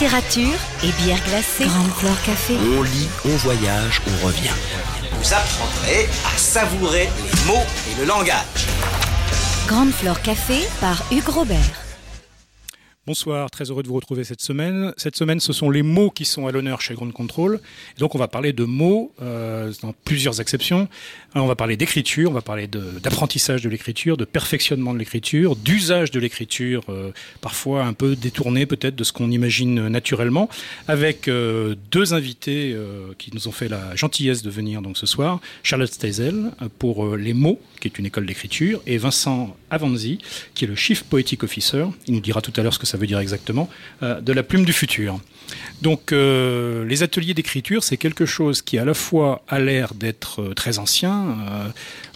Littérature et bière glacée. Grande Flore Café. On lit, on voyage, on revient. Vous apprendrez à savourer les mots et le langage. Grande Flore Café par Hugues Robert. Bonsoir, très heureux de vous retrouver cette semaine. Cette semaine, ce sont les mots qui sont à l'honneur chez Ground Control. Et donc, on va parler de mots euh, dans plusieurs exceptions. On va parler d'écriture, on va parler d'apprentissage de, l'écriture, de perfectionnement de l'écriture, d'usage de l'écriture, euh, parfois un peu détourné peut-être de ce qu'on imagine naturellement, avec euh, deux invités qui nous ont fait la gentillesse de venir donc ce soir. Charlotte Steisel pour les mots, qui est une école d'écriture, et Vincent Avanzi, qui est le Chief Poetic Officer. Il nous dira tout à l'heure ce que ça veut dire exactement, euh, de la plume du futur. Donc euh, les ateliers d'écriture, c'est quelque chose qui à la fois a l'air d'être euh, très ancien, euh,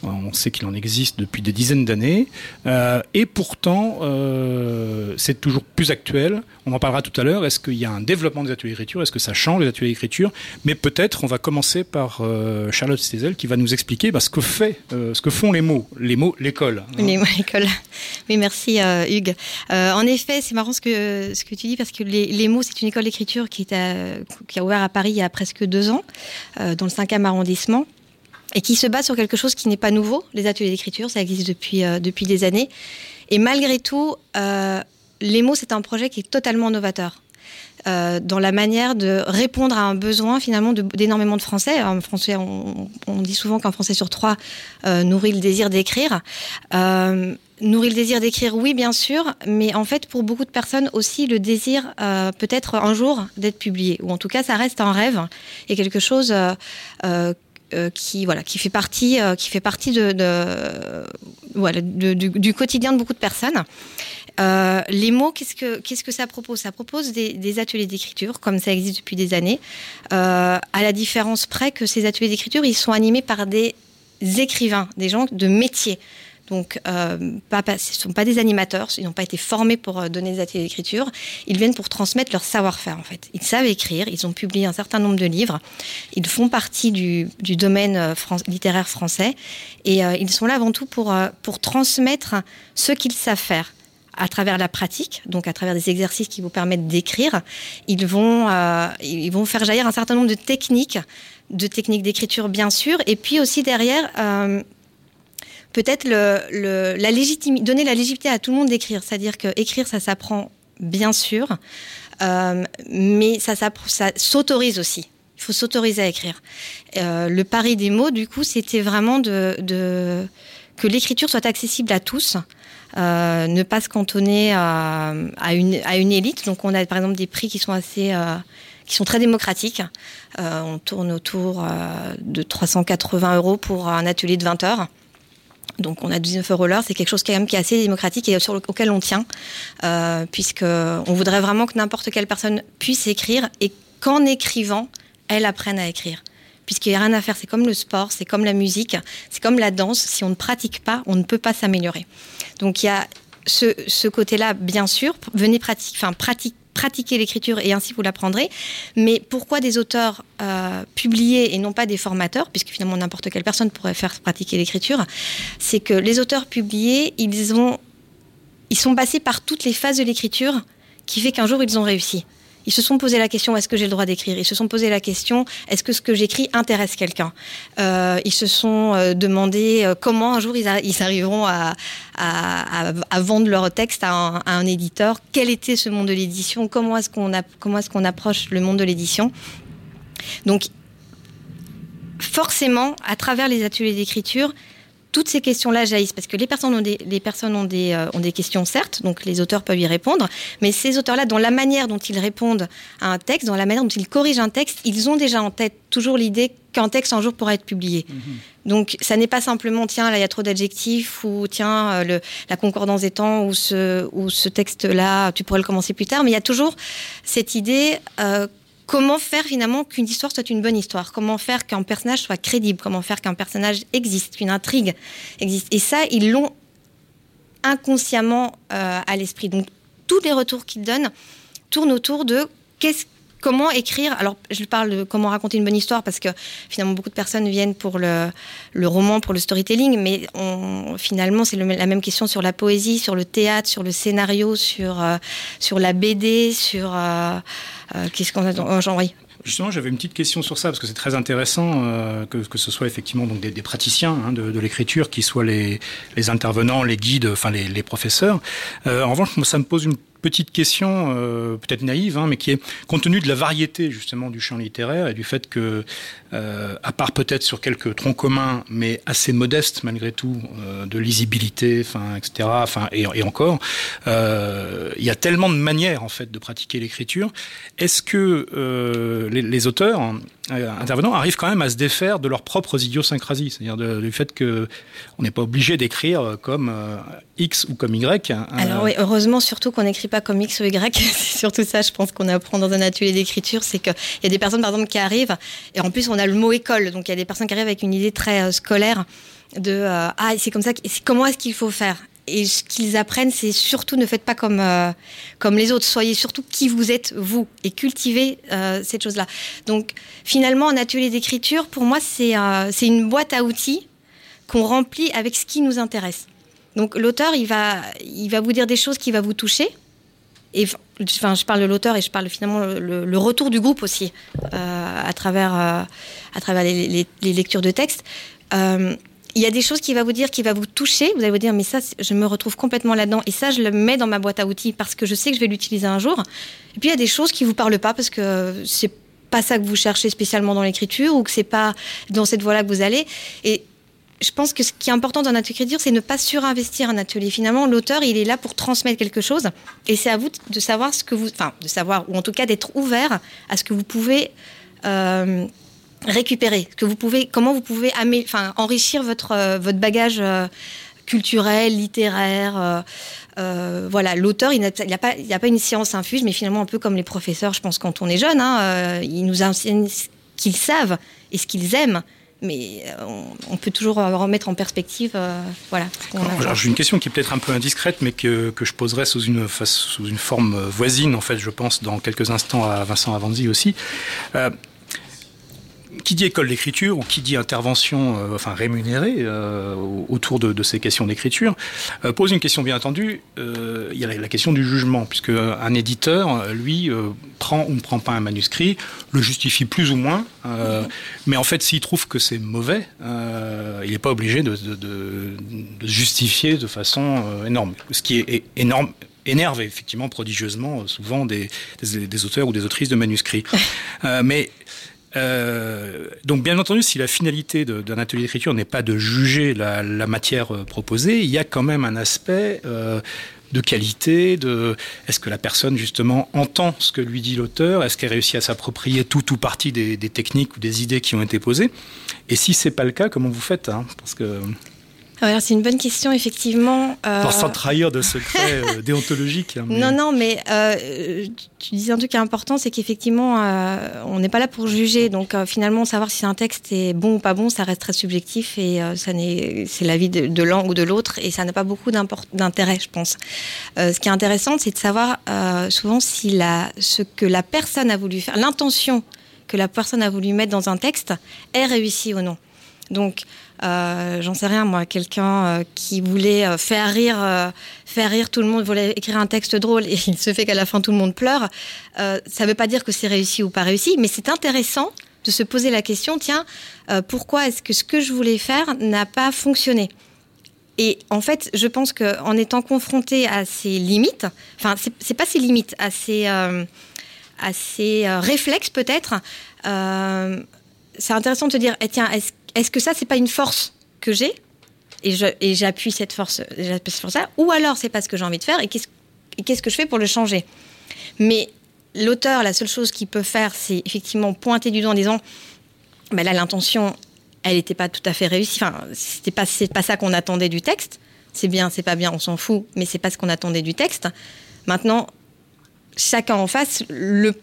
on sait qu'il en existe depuis des dizaines d'années, et pourtant c'est toujours plus actuel. On en parlera tout à l'heure. Est-ce qu'il y a un développement des ateliers d'écriture? Est-ce que ça change les ateliers d'écriture? Mais peut-être on va commencer par Charlotte Stezel qui va nous expliquer bah, ce que fait, ce que font les mots, les mots, l'école. Les mots, l'école. Oui, merci Hugues. En effet, c'est marrant ce que, tu dis parce que les mots, c'est une école d'écriture qui, a ouvert à Paris il y a presque deux ans, euh, dans le 5e arrondissement, et qui se base sur quelque chose qui n'est pas nouveau. Les ateliers d'écriture, ça existe depuis, euh, depuis des années. Et malgré tout, euh, les mots, c'est un projet qui est totalement novateur. Euh, dans la manière de répondre à un besoin finalement d'énormément de Français. Français, on, dit souvent qu'un Français sur trois euh, nourrit le désir d'écrire. Euh, nourrit le désir d'écrire, oui, bien sûr, mais en fait, pour beaucoup de personnes aussi, le désir peut-être un jour d'être publié, ou en tout cas, ça reste un rêve et quelque chose qui voilà qui fait partie qui fait partie du quotidien de beaucoup de personnes. Euh, les mots, qu'est-ce que ça propose? Ça propose des, ateliers d'écriture, comme ça existe depuis des années. Euh, à la différence près que ces ateliers d'écriture, ils sont animés par des écrivains, des gens de métier. Donc, euh, ce ne sont pas des animateurs, ils n'ont pas été formés pour donner des ateliers d'écriture. Ils viennent pour transmettre leur savoir-faire, en fait. Ils savent écrire, ils ont publié un certain nombre de livres, ils font partie du, domaine littéraire français, et ils sont là avant tout pour transmettre ce qu'ils savent faire à travers la pratique, donc à travers des exercices qui vous permettent d'écrire, ils vont, euh, ils vont faire jaillir un certain nombre de techniques, de techniques d'écriture bien sûr, et puis aussi derrière, euh, peut-être le, la légitimi- donner la légitimité à tout le monde d'écrire, c'est-à-dire que écrire ça s'apprend bien sûr, euh, mais ça, ça s'autorise aussi. Il faut s'autoriser à écrire. Le pari des mots, du coup, c'était vraiment de- que l'écriture soit accessible à tous. Euh, ne pas se cantonner à, à une, élite. Donc on a par exemple des prix qui sont euh, très démocratiques. Euh, on tourne autour euh, de 380 euros pour un atelier de 20 heures. Donc on a 19 euros l'heure, c'est quelque chose quand même qui est assez démocratique et auquel on tient, euh, puisque voudrait vraiment que n'importe quelle personne puisse écrire et qu'en écrivant, elle apprenne à écrire. Puisqu'il n'y a rien à faire, c'est comme le sport, c'est comme la musique, c'est comme la danse. Si on ne pratique pas, on ne peut pas s'améliorer. Donc il y a ce, côté-là, bien sûr. Venez pratiquer l'écriture et ainsi vous l'apprendrez. Mais pourquoi des auteurs euh, publiés et non pas des formateurs, puisque finalement n'importe quelle personne pourrait faire pratiquer l'écriture, c'est que les auteurs publiés, ils ont, ils sont passés par toutes les phases de l'écriture, qui fait qu'un jour ils ont réussi. Ils se sont posé la question est-ce que j'ai le droit d'écrire? Ils se sont posé la question est-ce que ce que j'écris intéresse quelqu'un? Euh, Ils se sont euh, demandé euh, comment un jour ils, arriveront à, vendre leur texte à un, un éditeur? Quel était ce monde de l'édition? Comment est-ce qu'on comment est-ce qu'on approche le monde de l'édition? Donc forcément, à travers les ateliers d'écriture, toutes ces questions-là jaillissent parce que les personnes ont des, les personnes ont des, euh, ont des questions, certes, donc les auteurs peuvent y répondre, mais ces auteurs-là, dans la manière dont ils répondent à un texte, dans la manière dont ils corrigent un texte, ils ont déjà en tête toujours l'idée qu'un texte un jour pourra être publié. Donc, ça n'est pas simplement, tiens, là, il y a trop d'adjectifs, ou tiens, euh, le, la concordance des temps, ou ce, ou ce texte-là, tu pourrais le commencer plus tard, mais il y a toujours cette idée euh, comment faire finalement qu'une histoire soit une bonne histoire? Comment faire qu'un personnage soit crédible? Comment faire qu'un personnage existe, qu'une intrigue existe? Et ça, ils l'ont inconsciemment euh, à l'esprit. Donc, tous les retours qu'ils donnent tournent autour de qu'est-ce comment écrire. Alors, je parle de comment raconter une bonne histoire parce que finalement, beaucoup de personnes viennent pour le, roman, pour le storytelling, mais finalement, c'est la même question sur la poésie, sur le théâtre, sur le scénario, sur, euh, sur la BD, sur. Euh, euh, qu'est-ce qu'on a dans. Oui. Justement, j'avais une petite question sur ça, parce que c'est très intéressant que, ce soit effectivement donc des, praticiens hein, de, l'écriture qui soient les, intervenants, les guides, enfin les, professeurs. En revanche, moi, ça me pose une petite question, euh, peut-être naïve, hein, mais qui est compte tenu de la variété justement du champ littéraire et du fait que, à part peut-être sur quelques troncs communs, mais assez modestes malgré tout, euh, de lisibilité, enfin, etc. Enfin, et, encore, euh, il y a tellement de manières en fait de pratiquer l'écriture. Est-ce que euh, les, auteurs euh, intervenants arrivent quand même à se défaire de leurs propres idiosyncrasies, c'est-à-dire du fait que on n'est pas obligé d'écrire comme euh, X ou comme Y. Hein, Alors oui, heureusement surtout qu'on n'écrit pas comme X ou Y. c'est surtout ça, je pense qu'on apprend dans un atelier d'écriture, c'est qu'il y a des personnes par exemple qui arrivent et en plus on a le mot école, donc il y a des personnes qui arrivent avec une idée très euh, scolaire de euh, ah c'est comme ça, comment est-ce qu'il faut faire? Et ce qu'ils apprennent, c'est surtout ne faites pas comme, euh, comme les autres. Soyez surtout qui vous êtes, vous, et cultivez cette chose-là. Donc, finalement, un atelier d'écriture, pour moi, c'est euh, une boîte à outils qu'on remplit avec ce qui nous intéresse. Donc, l'auteur, il va, il va vous dire des choses qui vont vous toucher. Et enfin, je parle de l'auteur et je parle finalement le, retour du groupe aussi euh, à travers, euh, à travers les, lectures de textes. Euh, il y a des choses qui va vous dire, qui va vous toucher. Vous allez vous dire, mais ça, je me retrouve complètement là-dedans. Et ça, je le mets dans ma boîte à outils parce que je sais que je vais l'utiliser un jour. Et puis, il y a des choses qui vous parlent pas parce que c'est pas ça que vous cherchez spécialement dans l'écriture ou que c'est pas dans cette voie-là que vous allez. Et je pense que ce qui est important dans notre écriture, c'est ne pas surinvestir un atelier. Finalement, l'auteur, il est là pour transmettre quelque chose. Et c'est à vous de savoir ce que vous, enfin, de savoir, ou en tout cas d'être ouvert à ce que vous pouvez, euh, récupérer, que vous pouvez, comment vous pouvez enfin, enrichir votre, euh, votre bagage euh, culturel, littéraire. Voilà, l'auteur, il n'y a, il a pas une science infuse, mais finalement un peu comme les professeurs, je pense, quand on est jeune, hein, ils nous enseignent ce qu'ils savent et ce qu'ils aiment. Mais on, on, peut toujours remettre en perspective. Euh, voilà. J'ai une question qui est peut-être un peu indiscrète, mais que, que je poserai sous une, face, sous une forme voisine, en fait, je pense, dans quelques instants à Vincent Avanzi aussi. Euh, qui dit école d'écriture ou qui dit intervention euh, enfin rémunérée euh, autour de, ces questions d'écriture euh, pose une question bien entendu il y a la, question du jugement puisque un éditeur lui prend ou ne prend pas un manuscrit le justifie plus ou moins mais en fait s'il trouve que c'est mauvais il n'est pas obligé de, justifier de façon énorme. Ce qui est, énorme énerve effectivement prodigieusement souvent des, auteurs ou des autrices de manuscrits. Mais Euh, donc bien entendu, si la finalité d'un atelier d'écriture n'est pas de juger la, matière euh, proposée, il y a quand même un aspect euh, de qualité, de est-ce que la personne justement entend ce que lui dit l'auteur, est-ce qu'elle réussit à s'approprier tout ou partie des, des techniques ou des idées qui ont été posées? Et si c'est pas le cas, comment vous faites hein? Parce que c'est une bonne question, effectivement. Euh... Sans trahir de secret euh, déontologique. Hein, mais... Non, non, mais euh, tu disais un truc qui est important, c'est qu'effectivement, on n'est pas là pour juger. Donc, finalement, savoir si un texte est bon ou pas bon, ça reste très subjectif et euh, c'est l'avis de, de l'un ou de l'autre et ça n'a pas beaucoup d'intérêt, je pense. Ce qui est intéressant, c'est de savoir souvent si la, ce que la personne a voulu faire, l'intention que la personne a voulu mettre dans un texte est réussie ou non. Donc, j'en sais rien, moi, quelqu'un euh, qui voulait euh, faire rire, euh, faire rire tout le monde, voulait écrire un texte drôle et il se fait qu'à la fin tout le monde pleure. Euh, ça ne veut pas dire que c'est réussi ou pas réussi, mais c'est intéressant de se poser la question tiens, euh, pourquoi est-ce que ce que je voulais faire n'a pas fonctionné? Et en fait, je pense qu'en étant confronté à ces limites, enfin, c'est pas ces limites, à ces, euh, à euh, réflexes peut-être, euh, c'est intéressant de te dire eh, tiens, est-ce est-ce que ça c'est pas une force que j'ai et j'appuie cette force pour ça ou alors c'est pas ce que j'ai envie de faire et qu'est-ce qu que je fais pour le changer? Mais l'auteur la seule chose qu'il peut faire c'est effectivement pointer du doigt en disant ben là l'intention elle n'était pas tout à fait réussie. Enfin c'était pas c'est pas ça qu'on attendait du texte. C'est bien c'est pas bien on s'en fout mais c'est pas ce qu'on attendait du texte. Maintenant chacun en face le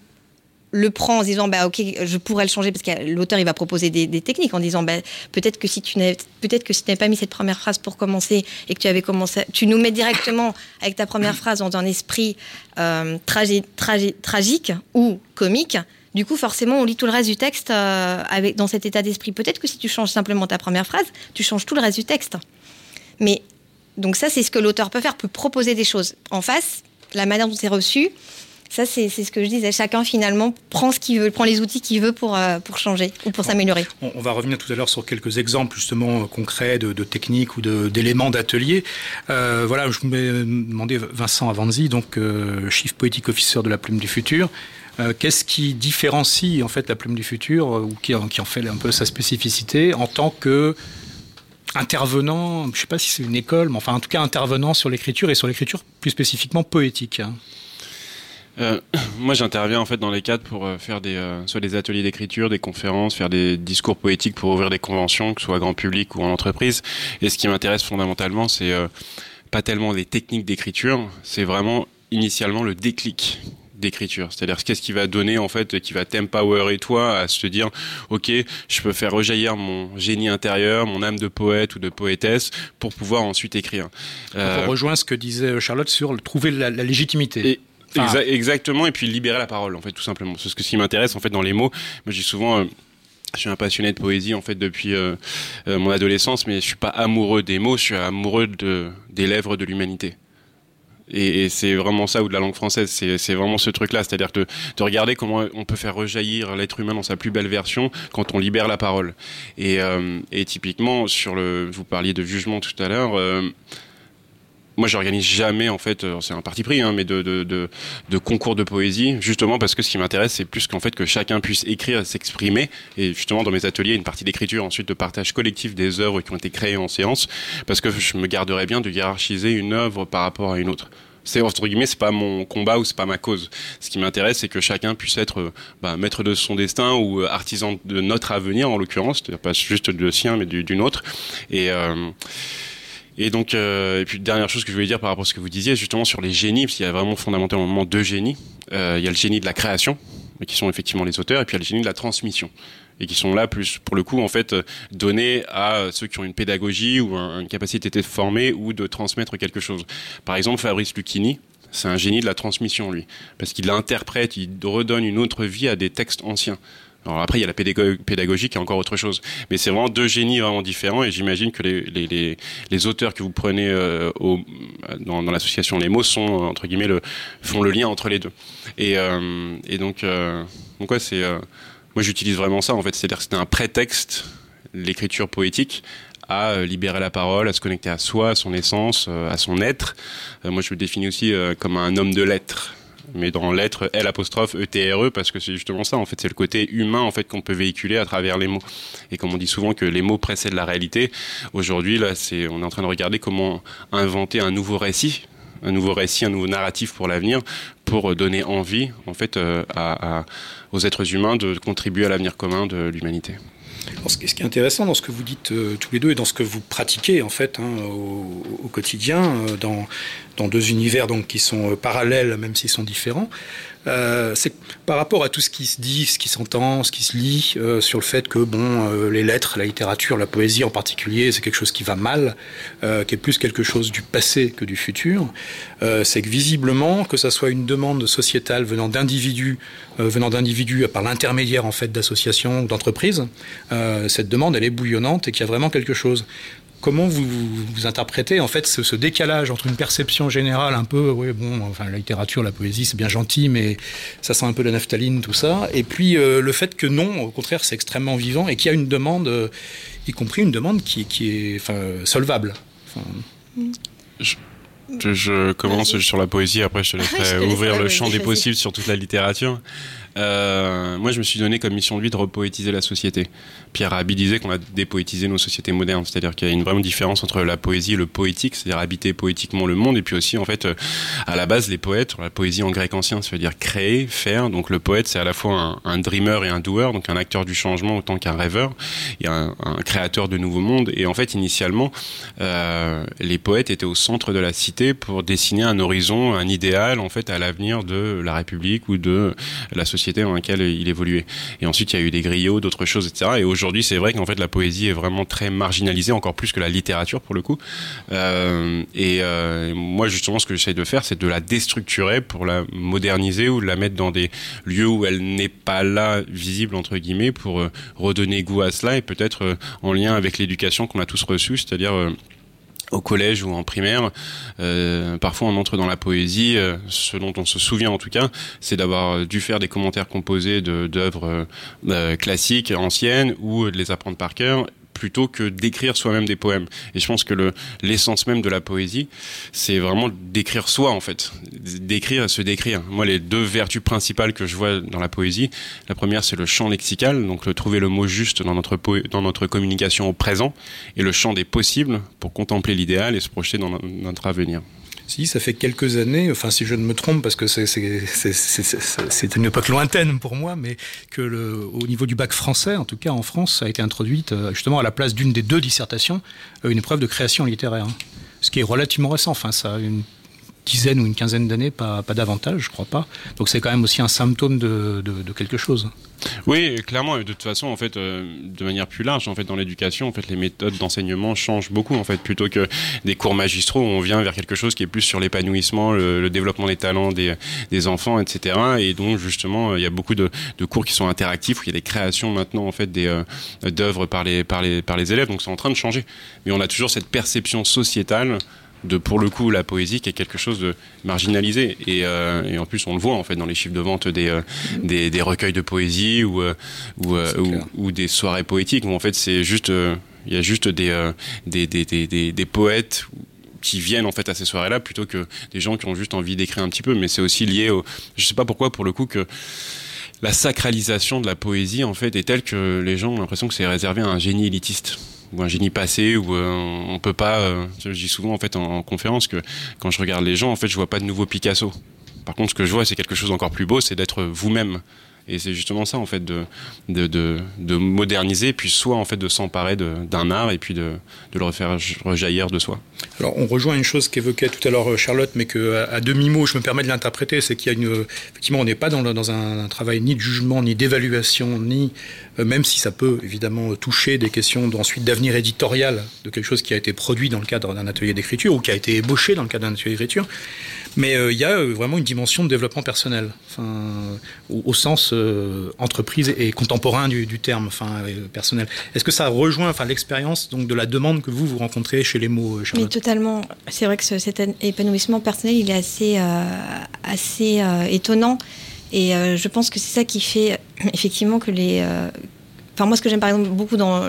le prend en se disant bah ok je pourrais le changer parce que l'auteur il va proposer des, techniques en disant bah, peut-être que si tu n'avais peut-être que si tu pas mis cette première phrase pour commencer et que tu avais commencé tu nous mets directement avec ta première phrase dans un esprit euh, tragique ou comique du coup, forcément, on lit tout le reste du texte euh, avec, dans cet état d'esprit. Peut-être que si tu changes simplement ta première phrase, tu changes tout le reste du texte. Mais donc ça, c'est ce que l'auteur peut faire, peut proposer des choses. En face, la manière dont c'est reçu, ça, c'est ce que je disais. Chacun, finalement, prend ce qu'il veut, prend les outils qu'il veut pour, euh, pour changer ou pour s'améliorer. On, va revenir tout à l'heure sur quelques exemples, justement, concrets de, techniques ou d'éléments d'atelier. Euh, voilà, je me demandais, Vincent Avanzi, donc euh, Chief Poetic Officer de la Plume du Futur. Qu'est-ce qui différencie en fait la Plume du Futur ou qui, qui, en fait un peu sa spécificité en tant que intervenant, je ne sais pas si c'est une école, mais enfin en tout cas intervenant sur l'écriture et sur l'écriture plus spécifiquement poétique. Euh, moi, j'interviens en fait dans les cadres pour euh, faire des, euh, soit des ateliers d'écriture, des conférences, faire des discours poétiques pour ouvrir des conventions, que ce soit grand public ou en entreprise. Et ce qui m'intéresse fondamentalement, c'est pas tellement les techniques d'écriture, c'est vraiment initialement le déclic d'écriture. C'est-à-dire qu'est-ce qui va donner en fait, qui va t'empowerer toi à se dire, ok, je peux faire rejaillir mon génie intérieur, mon âme de poète ou de poétesse pour pouvoir ensuite écrire. Euh, on rejoint ce que disait Charlotte sur trouver la, la légitimité exactement, et puis libérer la parole, en fait, tout simplement. C'est ce qui m'intéresse, en fait, dans les mots. Moi, j'ai souvent. Euh, je suis un passionné de poésie en fait depuis euh, euh, mon adolescence, mais je suis pas amoureux des mots, je suis amoureux de, des lèvres de l'humanité. Et, et c'est vraiment ça ou de la langue française, c'est vraiment ce truc-là, c'est-à-dire de, de regarder comment on peut faire rejaillir l'être humain dans sa plus belle version quand on libère la parole. Et, et typiquement sur le, vous parliez de jugement tout à l'heure moi j'organise jamais en fait, euh, c'est un parti pris, hein, mais de, de, de, de, concours de poésie, justement parce que ce qui m'intéresse c'est plus qu'en fait que chacun puisse écrire, s'exprimer, et justement dans mes ateliers une partie d'écriture, ensuite de partage collectif des œuvres qui ont été créées en séance, parce que je me garderais bien de hiérarchiser une œuvre par rapport à une autre. C'est entre guillemets c'est pas mon combat ou c'est pas ma cause. Ce qui m'intéresse c'est que chacun puisse être euh, bah, maître de son destin ou euh, artisan de notre avenir en l'occurrence c'est-à-dire pas juste de sien mais d'une autre. Et euh, et donc, euh, et puis dernière chose que je voulais dire par rapport à ce que vous disiez, justement sur les génies, parce qu'il y a vraiment fondamentalement deux génies. Euh, il y a le génie de la création, qui sont effectivement les auteurs, et puis il y a le génie de la transmission et qui sont là plus pour le coup en fait donnés à ceux qui ont une pédagogie ou une capacité de former ou de transmettre quelque chose. Par exemple, Fabrice Lucchini, c'est un génie de la transmission lui, parce qu'il l'interprète, il redonne une autre vie à des textes anciens. Alors après, il y a la pédagogie qui est encore autre chose. Mais c'est vraiment deux génies vraiment différents et j'imagine que les, les, les, auteurs que vous prenez euh, au, dans, dans l'association Les mots sont, entre guillemets, le, font le lien entre les deux. Et, euh, et donc, euh, donc ouais, c'est, euh, moi j'utilise vraiment ça en fait. C'est-à-dire que c'était un prétexte, l'écriture poétique, à euh, libérer la parole, à se connecter à soi, à son essence, à son être. moi je me définis aussi comme un homme de lettres mais dans l'être L apostrophe E T R E parce que c'est justement ça en fait c'est le côté humain en fait qu'on peut véhiculer à travers les mots. Et comme on dit souvent que les mots précèdent la réalité aujourd'hui là c'est on est en train de regarder comment inventer un nouveau récit un nouveau récit un nouveau narratif pour l'avenir pour donner envie en fait euh, aux êtres humains de contribuer à l'avenir commun de l'humanité ce qui est intéressant dans ce que vous dites euh, tous les deux et dans ce que vous pratiquez en fait hein, au, quotidien, euh, dans, dans, deux univers donc qui sont euh, parallèles même s'ils sont différents, euh, c'est par rapport à tout ce qui se dit, ce qui s'entend, ce qui se lit euh, sur le fait que bon, euh, les lettres, la littérature, la poésie en particulier, c'est quelque chose qui va mal, qui est plus quelque chose du passé que du futur. C'est que visiblement, que ça soit une demande sociétale venant d'individus, venant d'individus par l'intermédiaire en fait d'associations, d'entreprises, cette demande elle est bouillonnante et qu'il y a vraiment quelque chose comment vous, vous, interprétez en fait ce, ce, décalage entre une perception générale un peu, oui, bon, enfin la littérature, la poésie, c'est bien gentil, mais ça sent un peu la naphtaline, tout ça, et puis euh, le fait que non, au contraire, c'est extrêmement vivant et qu'il y a une demande, euh, y compris une demande qui, qui est enfin, solvable. Enfin... Je... Je, je commence sur la poésie, après je te laisserai je te ouvrir le champ des possibles sur toute la littérature. Euh, moi, je me suis donné comme mission de vie de repoétiser la société. Pierre Rabhi disait qu'on a dépoétisé nos sociétés modernes, c'est-à-dire qu'il y a une vraie différence entre la poésie et le poétique, c'est-à-dire habiter poétiquement le monde, et puis aussi, en fait, euh, à la base, les poètes, la poésie en grec ancien, ça veut dire créer, faire. Donc le poète, c'est à la fois un, un, dreamer et un doer, donc un acteur du changement autant qu'un rêveur, et un, un, créateur de nouveaux mondes. Et en fait, initialement, euh, les poètes étaient au centre de la cité pour dessiner un horizon, un idéal, en fait, à l'avenir de la République ou de la société dans laquelle il évoluait. Et ensuite, il y a eu des griots, d'autres choses, etc. Et aujourd'hui, c'est vrai qu'en fait, la poésie est vraiment très marginalisée, encore plus que la littérature pour le coup. Euh, et euh, moi, justement, ce que j'essaye de faire, c'est de la déstructurer pour la moderniser ou de la mettre dans des lieux où elle n'est pas là, visible entre guillemets, pour euh, redonner goût à cela et peut-être en lien avec l'éducation qu'on a tous reçue, c'est-à-dire au collège ou en primaire, euh, parfois on entre dans la poésie. euh, ce dont on se souvient en tout cas, c'est d'avoir dû faire des commentaires composés d'œuvres euh, euh, classiques, anciennes, ou de les apprendre par cœur plutôt que d'écrire soi-même des poèmes. Et je pense que le l'essence même de la poésie, c'est vraiment d'écrire soi en fait, d'écrire et se décrire. Moi, les deux vertus principales que je vois dans la poésie, la première c'est le champ lexical, donc trouver le mot juste dans notre dans notre communication au présent, et le champ des possibles pour contempler l'idéal et se projeter dans no- notre avenir. Si, ça fait quelques années, enfin si je ne me trompe, parce que c'est- une époque lointaine pour moi, mais que au niveau du bac français, en tout cas en France, a été introduite euh, justement à la place d'une des deux dissertations, euh, une épreuve de création littéraire. hein. Ce qui est relativement récent, enfin ça une dizaine ou une quinzaine d'années, pas, pas davantage, je crois pas. Donc c'est quand même aussi un symptôme de, de- quelque chose. Oui, clairement. De toute façon, en fait, euh, de manière plus large, en fait, dans l'éducation, en fait, les méthodes d'enseignement changent beaucoup, en fait, plutôt que des cours magistraux on vient vers quelque chose qui est plus sur l'épanouissement, le, développement des talents des, des enfants, etc. Et donc, justement, il y a beaucoup de, de cours qui sont interactifs, où il y a des créations maintenant, en fait, des euh, d'œuvres par les par les par les élèves. Donc, c'est en train de changer. Mais on a toujours cette perception sociétale de pour le coup la poésie qui est quelque chose de marginalisé. Et, euh, et en plus on le voit en fait dans les chiffres de vente des euh, des, des recueils de poésie ou euh, ou, des soirées poétiques où en fait c'est juste il y a juste des, des, des, des, des, des poètes qui viennent en fait à ces soirées-là plutôt que des gens qui ont juste envie d'écrire un petit peu. Mais c'est aussi lié au je sais pas pourquoi pour le coup que la sacralisation de la poésie en fait est telle que les gens ont l'impression que c'est réservé à un génie élitiste ou un génie passé où euh, on peut pas euh, je dis souvent en fait en, en conférence que quand je regarde les gens en fait je vois pas de nouveau Picasso. Par contre ce que je vois c'est quelque chose d'encore plus beau c'est d'être vous-même. Et c'est justement ça en fait de de, de, de moderniser puis soit en fait de s'emparer d'un art et puis de, le refaire rejaillir de soi. Alors, on rejoint une chose qu'évoquait tout à l'heure euh, Charlotte, mais que à, à demi-mot, je me permets de l'interpréter, c'est qu'il y a une, effectivement, on n'est pas dans, un, travail ni de jugement, ni d'évaluation, ni, même si ça peut évidemment toucher des questions d'ensuite d'avenir éditorial de quelque chose qui a été produit dans le cadre d'un atelier d'écriture ou qui a été ébauché dans le cadre d'un atelier d'écriture. Mais euh, il y a euh, vraiment une dimension de développement personnel, au, sens euh, entreprise et contemporain du, terme, euh, personnel. Est-ce que ça rejoint, enfin, l'expérience donc de la demande que vous vous rencontrez chez les mots, euh, Mais totalement. C'est vrai que ce- cet épanouissement personnel, il est assez, euh, assez euh, étonnant. Et euh, je pense que c'est ça qui fait euh, effectivement que les. euh, Enfin, moi, ce que j'aime par exemple beaucoup dans,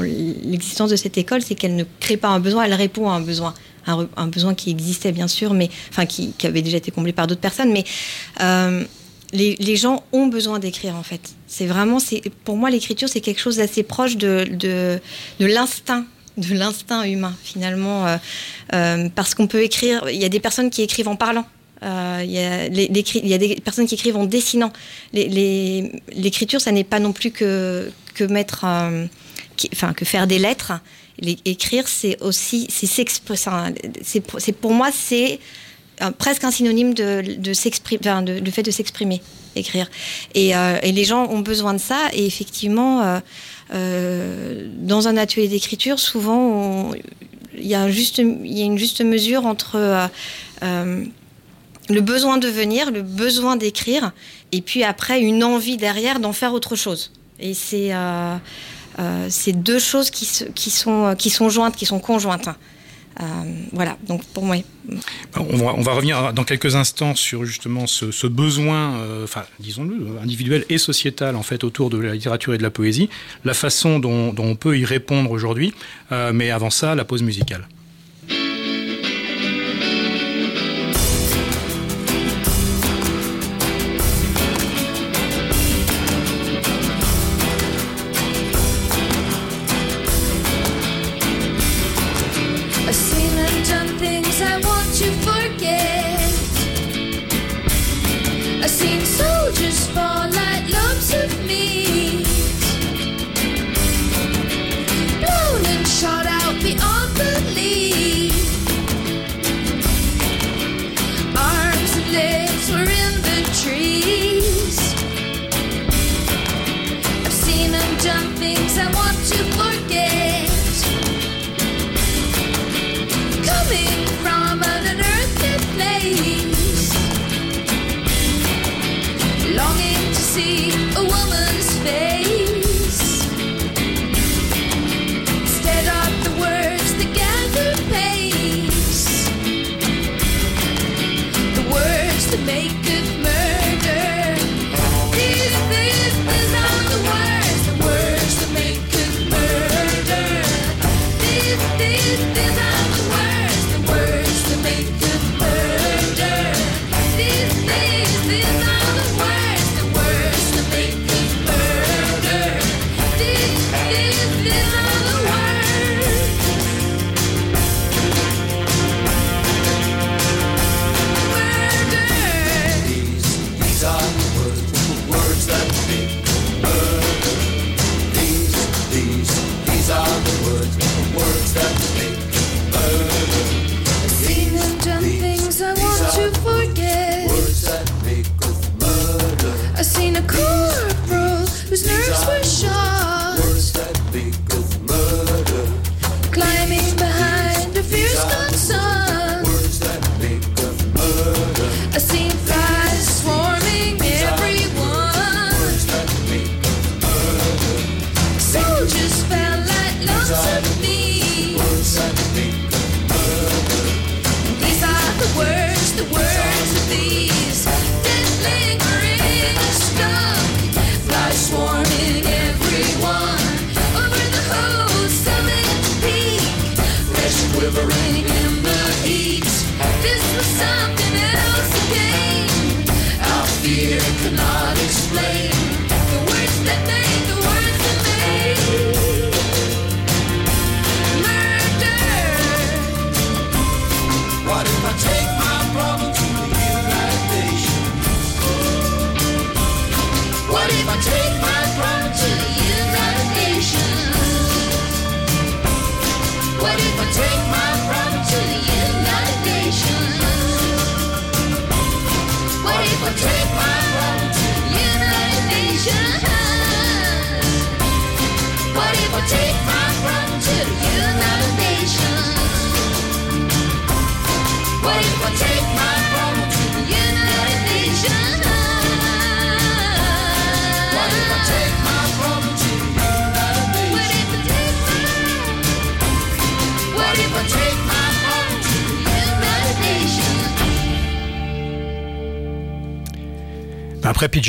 l'existence de cette école, c'est qu'elle ne crée pas un besoin, elle répond à un besoin. Un, besoin qui existait bien sûr, mais enfin qui, avait déjà été comblé par d'autres personnes. Mais les, gens ont besoin d'écrire en fait. C'est vraiment, pour moi l'écriture, c'est quelque chose d'assez proche de, l'instinct de l'instinct humain finalement parce qu'on peut écrire il y a des personnes qui écrivent en parlant Euh, il y, a des personnes qui écrivent en dessinant l'écriture ça n'est pas non plus que euh, faire des lettres écrire c'est aussi c'est pour- moi c'est euh, presque un synonyme de, de s'exprimer, de, fait de s'exprimer, écrire. Et, les gens ont besoin de ça. Et effectivement, dans un atelier d'écriture, souvent, il y, a une juste mesure entre le besoin de venir, le besoin d'écrire, et puis après une envie derrière d'en faire autre chose. Et c'est euh, euh, deux choses qui, sont, qui sont jointes, qui sont conjointes. Euh, voilà, donc pour moi, On va, revenir dans quelques instants sur justement ce, besoin, euh, disons-le, individuel et sociétal en fait autour de la littérature et de la poésie, la façon dont, on peut y répondre aujourd'hui. Euh, mais avant ça, la pause musicale.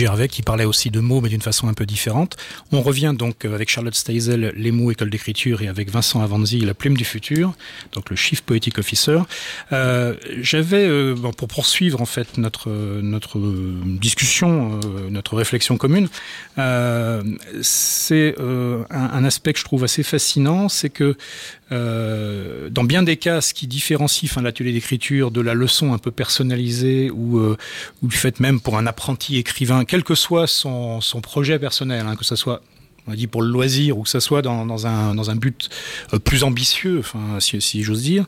Harvey, qui parlait aussi de mots, mais d'une façon un peu différente. On revient donc euh, avec Charlotte Steisel, les mots école d'écriture, et avec Vincent Avanzi, la plume du futur, donc le Chief Poetic Officer. Euh, J'avais, euh, pour poursuivre en fait notre notre discussion, notre réflexion commune, c'est un aspect que je trouve assez fascinant, c'est que euh, dans bien des cas, ce qui différencie enfin, l'atelier d'écriture de la leçon un peu personnalisée ou, euh, ou du fait même pour un apprenti écrivain, quel que soit son, projet personnel, hein, que ce soit on a dit pour le loisir ou que ce soit dans, dans, un, dans un but euh, plus ambitieux, enfin, si, j'ose dire,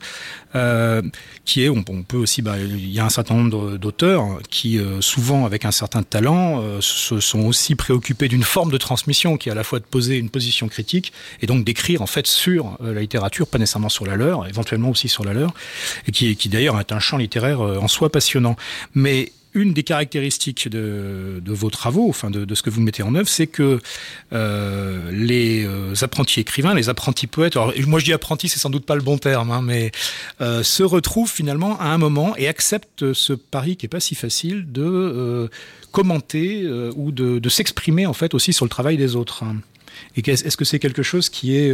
euh, qui est, on, peut aussi, bah, il y a un certain nombre d'auteurs qui, euh, souvent avec un certain talent, se sont aussi préoccupés d'une forme de transmission qui est à la fois de poser une position critique et donc d'écrire en fait sur la littérature, pas nécessairement sur la leur, éventuellement aussi sur la leur, et qui, qui d'ailleurs est un champ littéraire en soi passionnant. Mais une des caractéristiques de, vos travaux, enfin de, ce que vous mettez en œuvre, c'est que euh, les euh, apprentis écrivains, les apprentis poètes, alors moi je dis apprentis, c'est sans doute pas le bon terme, hein, mais euh, se retrouvent finalement à un moment et acceptent ce pari qui est pas si facile de commenter ou de, de s'exprimer en fait aussi sur le travail des autres. hein. Et est-ce que c'est quelque chose qui est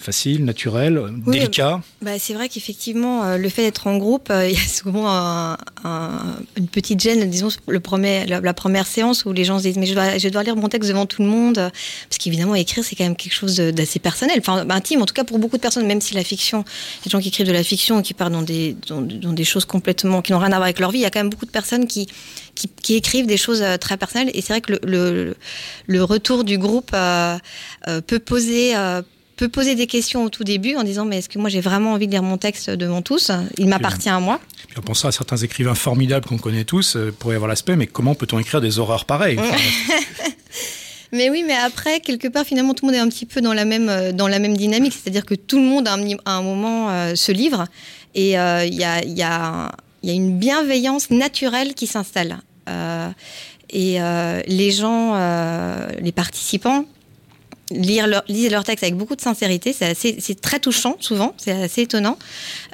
facile, naturel, Oui, délicat Bah, c'est vrai qu'effectivement, euh, le fait d'être en groupe, euh, il y a souvent un- un- une petite gêne, disons, le premier, la, la première séance où les gens se disent Mais je dois, je dois lire mon texte devant tout le monde. Parce qu'évidemment, écrire, c'est quand même quelque chose d'assez personnel, enfin intime, en tout cas pour beaucoup de personnes, même si la fiction, les gens qui écrivent de la fiction et qui partent dans des, dans, dans des choses complètement qui n'ont rien à voir avec leur vie, il y a quand même beaucoup de personnes qui, qui, qui écrivent des choses euh, très personnelles. Et c'est vrai que le, le, le retour du groupe euh, euh, peut poser. euh, peut poser des questions au tout début en disant mais est-ce que moi j'ai vraiment envie de lire mon texte devant tous Il m'appartient à moi. Puis on pense à certains écrivains formidables qu'on connaît tous, euh, pourrait y avoir l'aspect, mais comment peut-on écrire des horreurs pareilles Mais oui, mais après quelque part finalement tout le monde est un petit peu dans la même euh, dans la même dynamique, c'est-à-dire que tout le monde à un, mini- à un moment euh, se livre et euh, il y a y a y a une bienveillance naturelle qui s'installe. Euh, et les gens, les participants, lire leur, lisent leur texte avec beaucoup de sincérité. C'est très touchant souvent, c'est assez étonnant.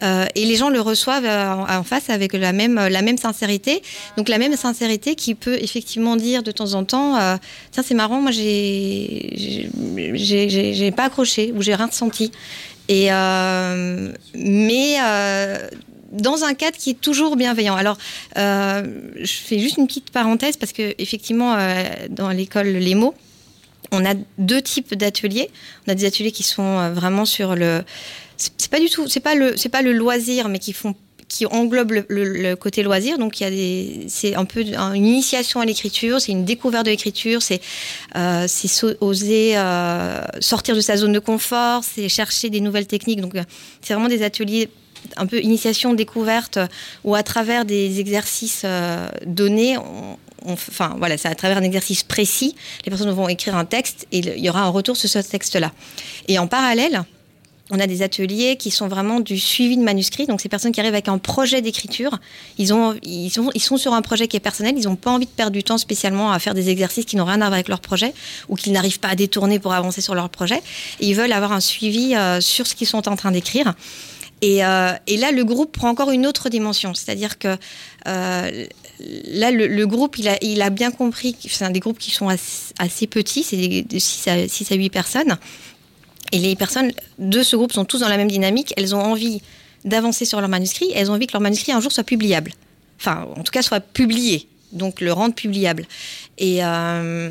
Euh, et les gens le reçoivent euh, en, face avec la même, la même sincérité. Donc la même sincérité qui peut effectivement dire de temps en temps, euh, tiens c'est marrant, moi j'ai, pas accroché ou j'ai rien ressenti. Et mais dans un cadre qui est toujours bienveillant. Alors, je fais juste une petite parenthèse parce que effectivement, dans l'école Les mots, on a deux types d'ateliers. On a des ateliers qui sont euh, vraiment sur le. C'est pas du tout. C'est pas le. C'est pas le loisir, mais qui font qui englobe le, côté loisir. Donc il y a des. C'est un peu une initiation à l'écriture. C'est une découverte de l'écriture. C'est euh, oser euh, sortir de sa zone de confort. C'est chercher des nouvelles techniques. Donc euh, c'est vraiment des ateliers un peu initiation découverte où à travers des exercices euh, donnés on, on- enfin voilà c'est à travers un exercice précis les personnes vont écrire un texte et il y aura un retour sur ce texte là et en parallèle on a des ateliers qui sont vraiment du suivi de manuscrits. Donc, ces personnes qui arrivent avec un projet d'écriture, ils, ont, ils, sont, sur un projet qui est personnel, ils n'ont pas envie de perdre du temps spécialement à faire des exercices qui n'ont rien à voir avec leur projet ou qu'ils n'arrivent pas à détourner pour avancer sur leur projet. Et ils veulent avoir un suivi euh, sur ce qu'ils sont en train d'écrire. Et, euh, et là, le groupe prend encore une autre dimension. C'est-à-dire que euh, là, le, groupe, il a, bien compris que c'est un des groupes qui sont assez, petits, c'est de 6 à, 6 à 8 personnes. Et les personnes de ce groupe sont tous dans la même dynamique. Elles ont envie d'avancer sur leur manuscrit. Elles ont envie que leur manuscrit un jour soit publiable. Enfin, en tout cas, soit publié. Donc, le rendre publiable. Et, euh,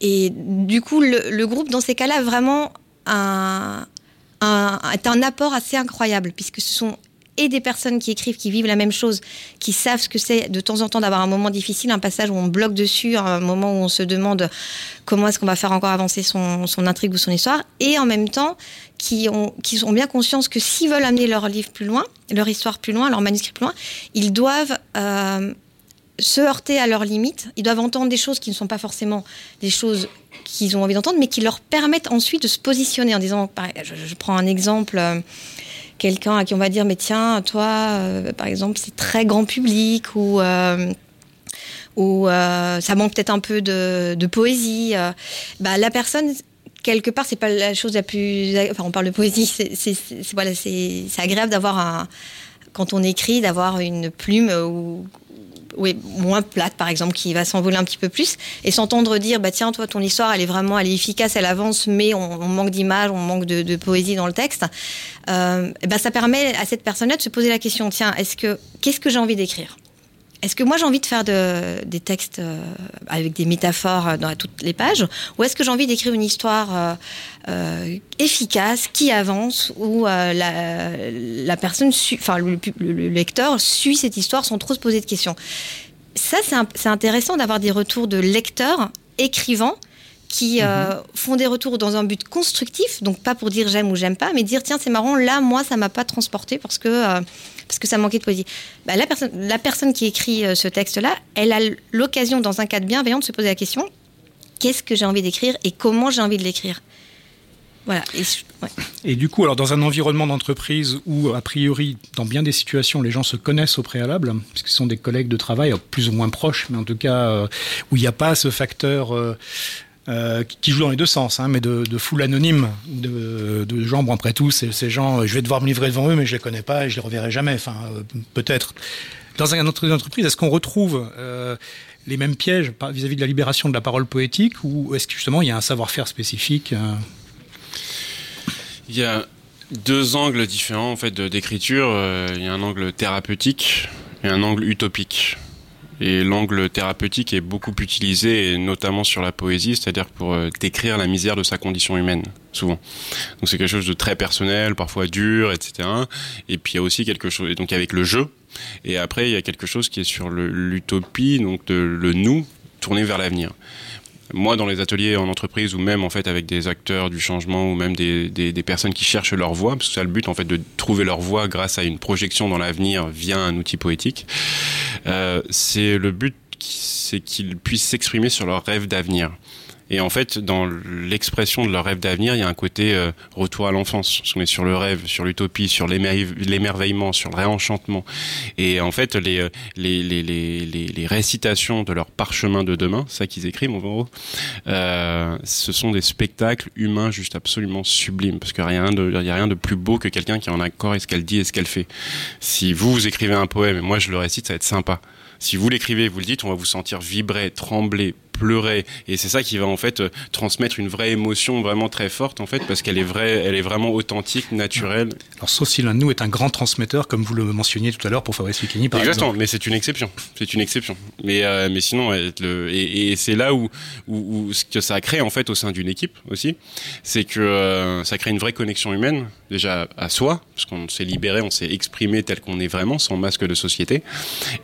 du coup, le, le groupe, dans ces cas-là, vraiment un, un, est un apport assez incroyable, puisque ce sont et des personnes qui écrivent, qui vivent la même chose, qui savent ce que c'est de temps en temps d'avoir un moment difficile, un passage où on bloque dessus, un moment où on se demande comment est-ce qu'on va faire encore avancer son, intrigue ou son histoire, et en même temps qui ont, qui bien conscience que s'ils veulent amener leur livre plus loin, leur histoire plus loin, leur manuscrit plus loin, ils doivent euh, se heurter à leurs limites. Ils doivent entendre des choses qui ne sont pas forcément des choses qu'ils ont envie d'entendre, mais qui leur permettent ensuite de se positionner en disant, pareil, je, prends un exemple. euh, quelqu'un à qui on va dire mais tiens toi euh, par exemple c'est très grand public ou euh, ça manque peut-être un peu de, poésie bah la personne quelque part c'est pas la chose la plus enfin on parle de poésie c'est voilà agréable d'avoir un quand on écrit d'avoir une plume ou oui, moins plate par exemple, qui va s'envoler un petit peu plus, et s'entendre dire, bah tiens, toi, ton histoire, elle est vraiment, elle est efficace, elle avance, mais on, manque d'images, on manque de, de poésie dans le texte. Euh, eh ben, ça permet à cette personne-là de se poser la question, tiens, est-ce que, qu'est-ce que j'ai envie d'écrire? Est-ce que moi j'ai envie de faire de- des textes euh, avec des métaphores euh, dans toutes les pages, ou est-ce que j'ai envie d'écrire une histoire euh, efficace, qui avance, où euh, la, la personne, enfin le, pu- le- le lecteur suit cette histoire sans trop se poser de questions? Ça, c'est intéressant d'avoir des retours de lecteurs, écrivants, qui euh, font des retours dans un but constructif, donc pas pour dire j'aime ou j'aime pas, mais dire tiens c'est marrant, là moi ça m'a pas transporté parce que parce que ça manquait de poésie. Bah, la personne qui écrit euh, ce texte-là, elle a l'occasion dans un cadre bienveillant de se poser la question qu'est-ce que j'ai envie d'écrire et comment j'ai envie de l'écrire? Voilà. Et du coup, alors dans un environnement d'entreprise où, a priori, dans bien des situations, les gens se connaissent au préalable, puisqu'ils sont des collègues de travail, plus ou moins proches, mais en tout cas euh, où il n'y a pas ce facteur euh, euh, qui- joue dans les deux sens, hein, mais de, foule anonyme, de, de gens, bon après tout, ces, gens, euh, je vais devoir me livrer devant eux, mais je les connais pas et je les reverrai jamais, enfin euh, peut-être. Dans un autre entreprise, est-ce qu'on retrouve les mêmes pièges vis-à-vis de la libération de la parole poétique, ou est-ce que justement il y a un savoir-faire spécifique Il y a deux angles différents en fait d'écriture. Il y a un angle thérapeutique et un angle utopique. Et l'angle thérapeutique est beaucoup utilisé, notamment sur la poésie, c'est-à-dire pour euh, décrire la misère de sa condition humaine, souvent. Donc c'est quelque chose de très personnel, parfois dur, etc. Et puis il y a aussi quelque chose, et donc avec le jeu. Et après il y a quelque chose qui est sur l'utopie, donc le nous, tourné vers l'avenir moi dans les ateliers en entreprise ou même en fait avec des acteurs du changement ou même des, des, personnes qui cherchent leur voix parce que c'est le but en fait de trouver leur voix grâce à une projection dans l'avenir via un outil poétique euh, c'est le but c'est qu'ils puissent s'exprimer sur leurs rêves d'avenir et en fait, dans l'expression de leur rêve d'avenir, il y a un côté euh, retour à l'enfance. Parce qu'on est sur le rêve, sur l'utopie, sur l'émerveille- l'émerveillement, sur le réenchantement. Et en fait, les, euh, les, les, les, les, les récitations de leur parchemin de demain, ça qu'ils écrivent en gros, euh, ce sont des spectacles humains juste absolument sublimes. Parce qu'il n'y a, rien de- a rien de plus beau que quelqu'un qui est en accord avec ce qu'elle dit et ce qu'elle fait. Si vous, vous écrivez un poème et moi je le récite, ça va être sympa. Si vous l'écrivez, vous le dites, on va vous sentir vibrer, trembler, pleurer, et c'est ça qui va en fait euh, transmettre une vraie émotion vraiment très forte en fait, parce qu'elle est vraie, elle est vraiment authentique, naturelle. Alors, sauf si l'un de nous est un grand transmetteur, comme vous le mentionniez tout à l'heure pour Fabrice Lucchini, par Exactement, exemple. mais c'est une exception. C'est une exception. Mais euh, mais sinon, ouais, le, et, et c'est là où, où où ce que ça crée en fait au sein d'une équipe aussi, c'est que euh, ça crée une vraie connexion humaine déjà à soi, parce qu'on s'est libéré, on s'est exprimé tel qu'on est vraiment, sans masque de société,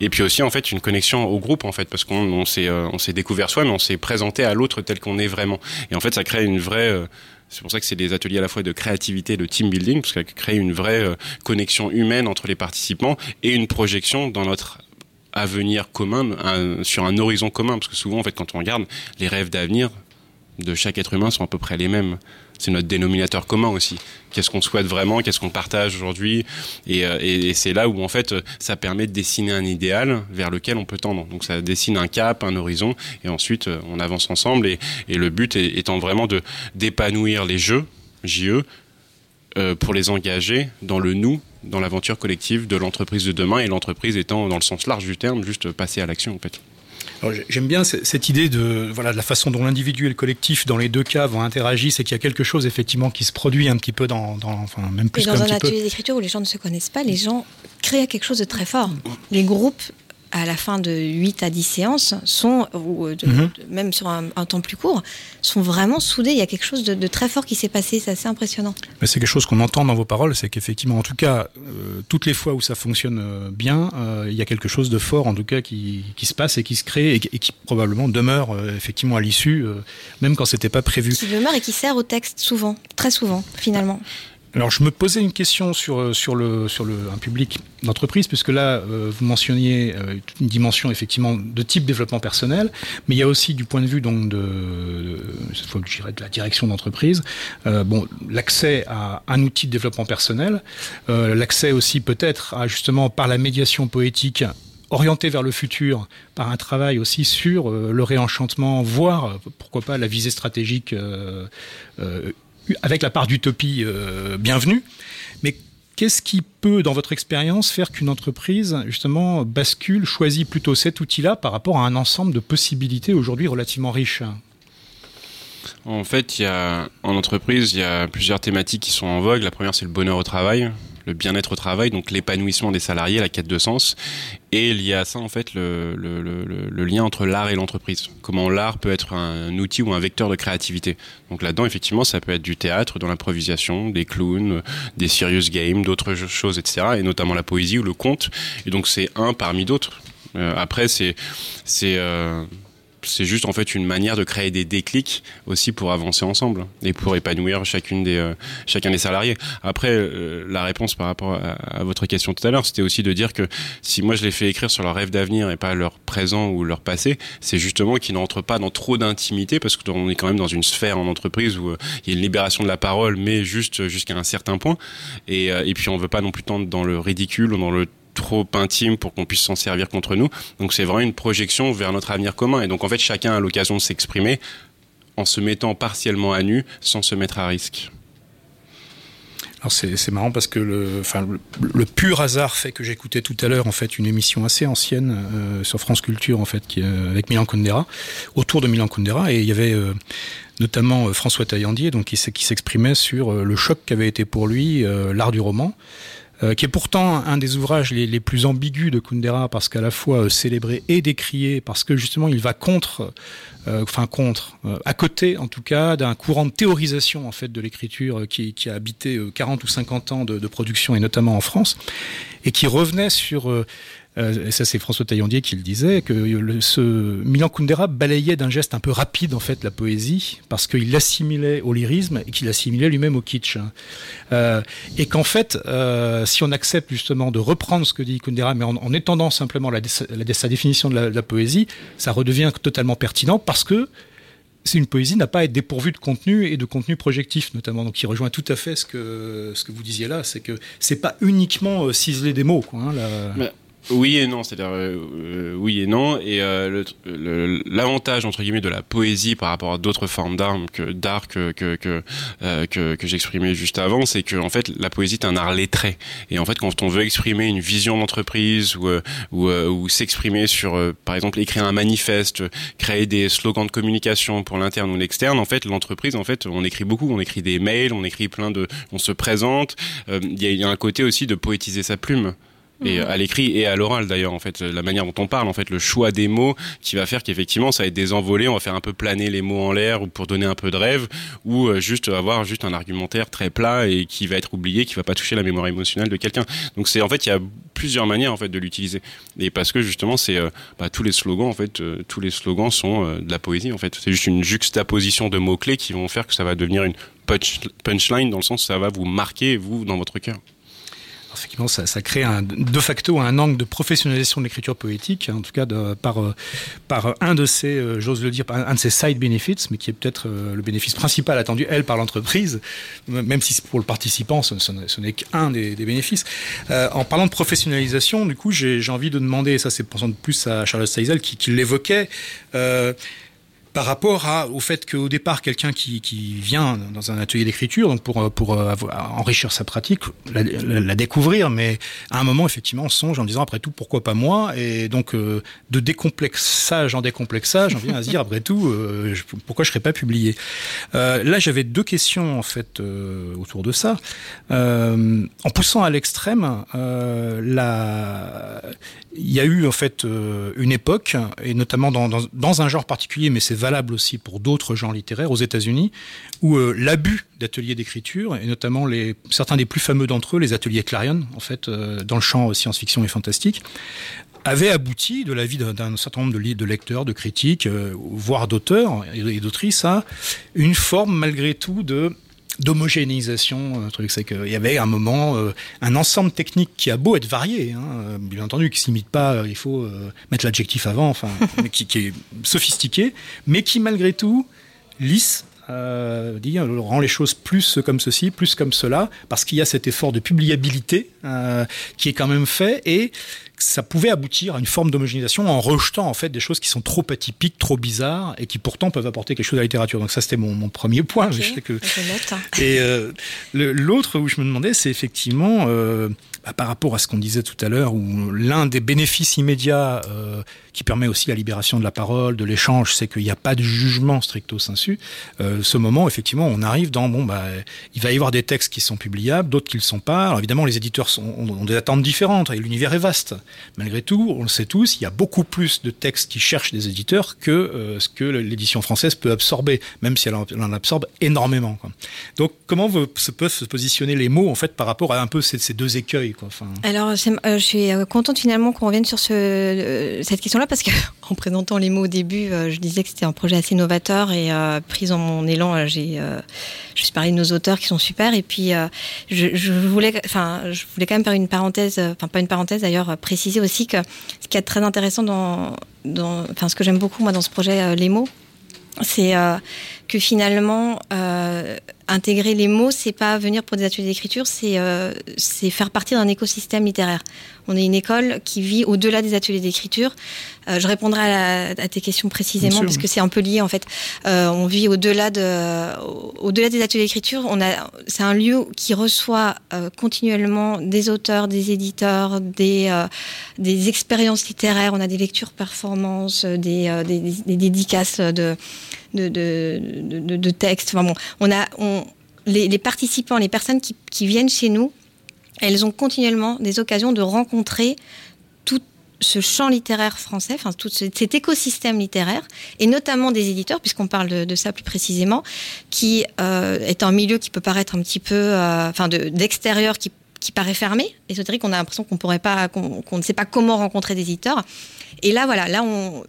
et puis aussi en fait une connexion au groupe en fait, parce qu'on on s'est euh, on s'est découvert soi, mais on s'est présenté à l'autre tel qu'on est vraiment. Et en fait, ça crée une vraie euh, c'est pour ça que c'est des ateliers à la fois de créativité, de team building, parce que crée une vraie euh, connexion humaine entre les participants et une projection dans notre avenir commun, un- sur un horizon commun, parce que souvent, en fait, quand on regarde les rêves d'avenir, de chaque être humain sont à peu près les mêmes. C'est notre dénominateur commun aussi. Qu'est-ce qu'on souhaite vraiment, qu'est-ce qu'on partage aujourd'hui, et, euh, et- c'est là où en fait ça permet de dessiner un idéal vers lequel on peut tendre. Donc ça dessine un cap, un horizon, et ensuite euh, on avance ensemble. Et, le but étant vraiment de d'épanouir les jeux JE euh, pour les engager dans le nous, dans l'aventure collective de l'entreprise de demain, et l'entreprise étant dans le sens large du terme, juste passer à l'action en fait. J'aime bien ce- cette idée de, voilà, de la façon dont l'individu et le collectif, dans les deux cas, vont interagir, c'est qu'il y a quelque chose effectivement qui se produit un petit peu dans, dans enfin même Et plus dans un peu. atelier d'écriture où les gens ne se connaissent pas, les gens créent quelque chose de très fort. Les groupes, à la fin de 8 à 10 séances, sont, ou euh, de- Mhm. de- même sur un, un temps plus court, sont vraiment soudés. Il y a quelque chose de, de très fort qui s'est passé. C'est assez impressionnant. Mais c'est quelque chose qu'on entend dans vos paroles, c'est qu'effectivement, en tout cas, euh, toutes les fois où ça fonctionne euh, bien, euh, il y a quelque chose de fort, en tout cas, qui, qui se passe et qui se crée et, qui- et qui probablement demeure euh, effectivement à l'issue, même quand c'était pas prévu. Qui demeure et qui sert au texte souvent, très souvent, finalement. Alors, je me posais une question sur, euh, sur, le, sur le, un public d'entreprise, puisque là, euh, vous mentionniez euh, une dimension effectivement de type développement personnel, mais il y a aussi du point de vue donc de, cette fois, je dirais, de la direction d'entreprise, bon, l'accès à un outil de développement personnel, l'accès aussi peut-être à justement par la médiation poétique orienté vers le futur par un travail aussi sur le réenchantement, voire pourquoi pas la visée stratégique euh, avec la part d'utopie euh, bienvenue. Mais qu'est-ce qui peut, dans votre expérience, faire qu'une entreprise, justement, bascule, choisit plutôt cet outil-là par rapport à un ensemble de possibilités aujourd'hui relativement riches? En fait, il y a, en entreprise, il y a plusieurs thématiques qui sont en vogue. La première, c'est le bonheur au travail, le bien-être au travail, donc l'épanouissement des salariés, la quête de sens. Et lié à ça, en fait, le, le, le, le- lien entre l'art et l'entreprise. Comment l'art peut être un outil ou un vecteur de créativité. Donc là-dedans, effectivement, ça peut être du théâtre, de l'improvisation, des clowns, des serious games, d'autres choses, etc. Et notamment la poésie ou le conte. Et donc c'est un parmi d'autres. Euh, après, c'est c'est euh, c'est juste en fait une manière de créer des déclics aussi pour avancer ensemble et pour épanouir chacune des euh, chacun des salariés. Après euh, la réponse par rapport à, votre question tout à l'heure, c'était aussi de dire que si moi je les fais écrire sur leur rêve d'avenir et pas leur présent ou leur passé, c'est justement qu'ils n'entrent pas dans trop d'intimité parce qu'on est quand même dans une sphère en entreprise où euh, il y a une libération de la parole mais juste jusqu'à un certain point et, et puis on veut pas non plus tendre dans le ridicule ou dans le trop intime pour qu'on puisse s'en servir contre nous. Donc c'est vraiment une projection vers notre avenir commun. Et donc en fait, chacun a l'occasion de s'exprimer en se mettant partiellement à nu sans se mettre à risque. Alors c'est marrant parce que le, pur hasard fait que j'écoutais tout à l'heure en fait une émission assez ancienne euh, sur France Culture en fait euh, avec Milan Kundera autour de Milan Kundera et il y avait euh, notamment François Taillandier donc qui, s'exprimait sur le choc qu'avait été pour lui l'art du roman euh, qui est pourtant un des ouvrages les, plus ambigus de Kundera parce qu'à la fois euh, célébré et décrié parce que justement il va contre euh, enfin contre, à côté en tout cas d'un courant de théorisation en fait de l'écriture qui, a habité euh, 40 ou 50 ans de, production et notamment en France et qui revenait sur et ça c'est François Taillandier qui le disait que ce Milan Kundera balayait d'un geste un peu rapide en fait la poésie parce qu'il l'assimilait au lyrisme et qu'il assimilait lui-même au kitsch hein. Euh, et qu'en fait euh, si on accepte justement de reprendre ce que dit Kundera mais en, en étendant simplement sa définition de la, poésie ça redevient totalement pertinent parce que c'est une poésie n'a pas à être dépourvue de contenu et de contenu projectif notamment. Donc, il rejoint tout à fait ce que vous disiez là, c'est que c'est pas uniquement euh, ciseler des mots, quoi. hein, Oui et non, c'est-à-dire euh, euh, oui et non. Et euh, l'avantage entre guillemets de la poésie par rapport à d'autres formes d'art que d'art que que que, euh, que, que j'exprimais juste avant, c'est que en fait la poésie est un art lettré. Et en fait, quand on veut exprimer une vision d'entreprise ou euh, ou, euh, ou s'exprimer sur, euh, par exemple, écrire un manifeste, créer des slogans de communication pour l'interne ou l'externe, en fait, l'entreprise, en fait, on écrit beaucoup, on écrit des mails, on écrit plein de, on se présente. Euh, Il y, a, il y a un côté aussi de poétiser sa plume et euh, à l'écrit et à l'oral d'ailleurs en fait la manière dont on parle en fait le choix des mots qui va faire qu'effectivement ça va être des envolées on va faire un peu planer les mots en l'air ou pour donner un peu de rêve ou euh, juste avoir juste un argumentaire très plat et qui va être oublié qui va pas toucher la mémoire émotionnelle de quelqu'un. Donc c'est en fait il y a plusieurs manières en fait de l'utiliser. Et parce que justement c'est euh, bah, tous les slogans en fait tous les slogans sont de la poésie en fait. C'est juste une juxtaposition de mots clés qui vont faire que ça va devenir une punch- punchline dans le sens où ça va vous marquer vous dans votre cœur effectivement, ça, crée de facto un angle de professionnalisation de l'écriture poétique, en tout cas par, euh, par un de ces, euh, j'ose le dire, un de ces side benefits, mais qui est peut-être euh, le bénéfice principal attendu, elle, par l'entreprise, même si pour le participant, ce, n'est- qu'un des, des bénéfices. En parlant de professionnalisation, du coup, j'ai envie de demander, et ça c'est pensant de plus à Charlotte Seisel qui, l'évoquait, par rapport au fait qu'au départ, quelqu'un qui, vient dans un atelier d'écriture, donc pour, euh, enrichir sa pratique, la, découvrir, mais à un moment, effectivement, on songe en disant, après tout, pourquoi pas moi? Et donc, euh, de décomplexage en décomplexage, on vient à se dire, après tout, euh, pourquoi je ne serais pas publié? Là, j'avais deux questions, en fait, autour de ça. En poussant à l'extrême, il y a eu, en fait, une époque, et notamment dans, dans, dans un genre particulier, mais c'est valable aussi pour d'autres genres littéraires aux États-Unis, où euh, l'abus d'ateliers d'écriture, et notamment certains des plus fameux d'entre eux, les ateliers Clarion, en fait, euh, dans le champ science-fiction et fantastique, avaient abouti, de l'avis d'un- d'un certain nombre de, lecteurs, de critiques, euh, voire d'auteurs et d'autrices, à une forme malgré tout de d'homogénéisation, un truc, c'est qu'il y avait un moment, euh, un ensemble technique qui a beau être varié, hein, euh, bien entendu, qui s'imite pas, euh, il faut euh, mettre l'adjectif avant, enfin, qui, qui est sophistiqué, mais qui malgré tout, lisse, euh, dit, euh, rend les choses plus comme ceci, plus comme cela, parce qu'il y a cet effort de publiabilité euh, qui est quand même fait et ça pouvait aboutir à une forme d'homogénéisation en rejetant en fait des choses qui sont trop atypiques, trop bizarres et qui pourtant peuvent apporter quelque chose à la littérature. Donc ça c'était mon, mon premier point. Je sais que Je et euh, l'autre où je me demandais, c'est effectivement euh, bah, par rapport à ce qu'on disait tout à l'heure, où l'un des bénéfices immédiats euh, qui permet aussi la libération de la parole, de l'échange, c'est qu'il n'y a pas de jugement stricto sensu. Ce moment, effectivement, on arrive dans bon, bah, il va y avoir des textes qui sont publiables, d'autres qui ne le sont pas. Alors évidemment, les éditeurs sont, ont, ont des attentes différentes et l'univers est vaste. Malgré tout, on le sait tous, il y a beaucoup plus de textes qui cherchent des éditeurs que euh, ce que l'édition française peut absorber, même si elle en, absorbe énormément. Donc, comment se peuvent se positionner les mots en fait par rapport à un peu ces, deux écueils Alors, euh, je suis euh, contente finalement qu'on revienne sur ce, cette question-là parce que en présentant les mots au début, je disais que c'était un projet assez novateur et prise en mon élan, j'ai, je suis parlé de nos auteurs qui sont super et puis je, voulais, je voulais quand même faire une parenthèse, enfin pas une parenthèse d'ailleurs, préciser aussi que ce qui est très intéressant dans, enfin ce que j'aime beaucoup moi dans ce projet euh, les mots, c'est euh, que finalement euh, intégrer les mots, c'est pas venir pour des ateliers d'écriture, c'est c'est faire partie d'un écosystème littéraire. On est une école qui vit au-delà des ateliers d'écriture. Euh, je répondrai à, la- à tes questions précisément parce que c'est un peu lié en fait. Euh, on vit au-delà de, au-delà des ateliers d'écriture. On a, c'est un lieu qui reçoit euh, continuellement des auteurs, des éditeurs, des des expériences littéraires. On a des lectures performances, des, des, des- des dédicaces de de, de, de, de- de textes. Enfin bon, on a on, les, les participants, les personnes qui, qui viennent chez nous, elles ont continuellement des occasions de rencontrer ce champ littéraire français, enfin tout ce- cet écosystème littéraire, et notamment des éditeurs, puisqu'on parle de, ça plus précisément, qui euh, est un milieu qui peut paraître un petit peu, euh, enfin de- d'extérieur, qui, qui paraît fermé, ésotérique, on a l'impression qu'on pas, qu'on qu'on ne sait pas comment rencontrer des éditeurs. Et là, voilà, là, on,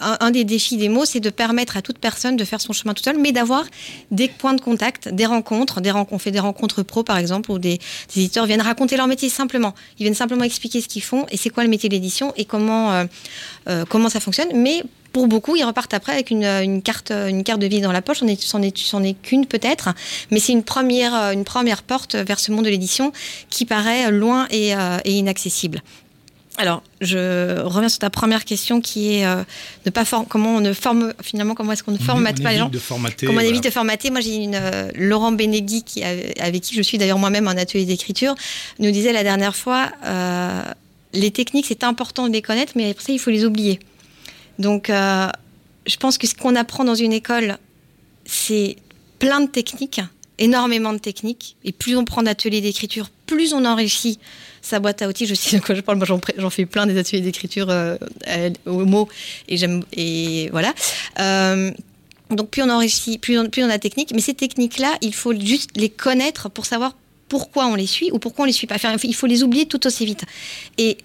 un, des défis des mots, c'est de permettre à toute personne de faire son chemin tout seul, mais d'avoir des points de contact, des rencontres, des rencontres. On fait des rencontres pro, par exemple, où des, éditeurs viennent raconter leur métier simplement. Ils viennent simplement expliquer ce qu'ils font et c'est quoi le métier de l'édition et comment, euh, euh, comment ça fonctionne. Mais pour beaucoup, ils repartent après avec une, carte, une carte de vie dans la poche. C'en est, est, qu'une peut-être, mais c'est une première, porte vers ce monde de l'édition qui paraît loin et, euh, et inaccessible. Alors, je reviens sur ta première question qui est euh, ne pas comment on ne forme finalement comment est-ce qu'on ne formate on pas les gens de formater. Comment on évite voilà. de formater Moi, j'ai une euh, Laurent Benegui qui avec avec qui je suis d'ailleurs moi-même en atelier d'écriture nous disait la dernière fois euh, les techniques c'est important de les connaître, mais après ça il faut les oublier. Donc, euh, je pense que ce qu'on apprend dans une école, c'est plein de techniques, énormément de techniques, et plus on prend d'ateliers d'écriture, plus on enrichit sa boîte à outils. Je sais de quoi je parle. Moi, j'en, fais plein des ateliers d'écriture euh, euh, au mot, et j'aime et voilà. Euh, donc plus on enrichit, plus on, a de techniques. Mais ces techniques-là, il faut juste les connaître pour savoir pourquoi on les suit ou pourquoi on les suit pas. Enfin, il faut les oublier tout aussi vite. Et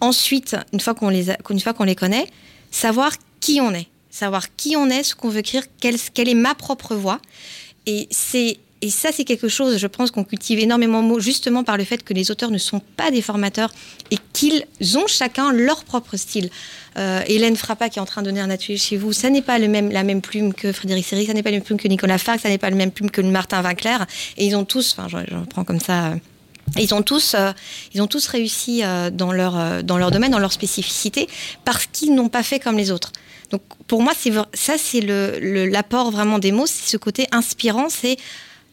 ensuite, une fois qu'on les, une fois qu'on les connaît, savoir qui on est, savoir qui on est, ce qu'on veut écrire, quelle, quelle est ma propre voix. Et c'est et ça, c'est quelque chose, je pense, qu'on cultive énormément mots, justement par le fait que les auteurs ne sont pas des formateurs et qu'ils ont chacun leur propre style. Euh, Hélène Frappa, qui est en train de donner un atelier chez vous, ça n'est pas le même, la même plume que Frédéric Seri, ça n'est pas la même plume que Nicolas Farc, ça n'est pas le même plume que Martin Vinclair. Et ils ont tous, enfin, je, je prends comme ça. euh, ils ont tous, euh, ils ont tous réussi dans leur dans leur domaine, dans leur spécificité, parce qu'ils n'ont pas fait comme les autres. Donc pour moi, ça, c'est l'apport vraiment des mots, c'est ce côté inspirant, c'est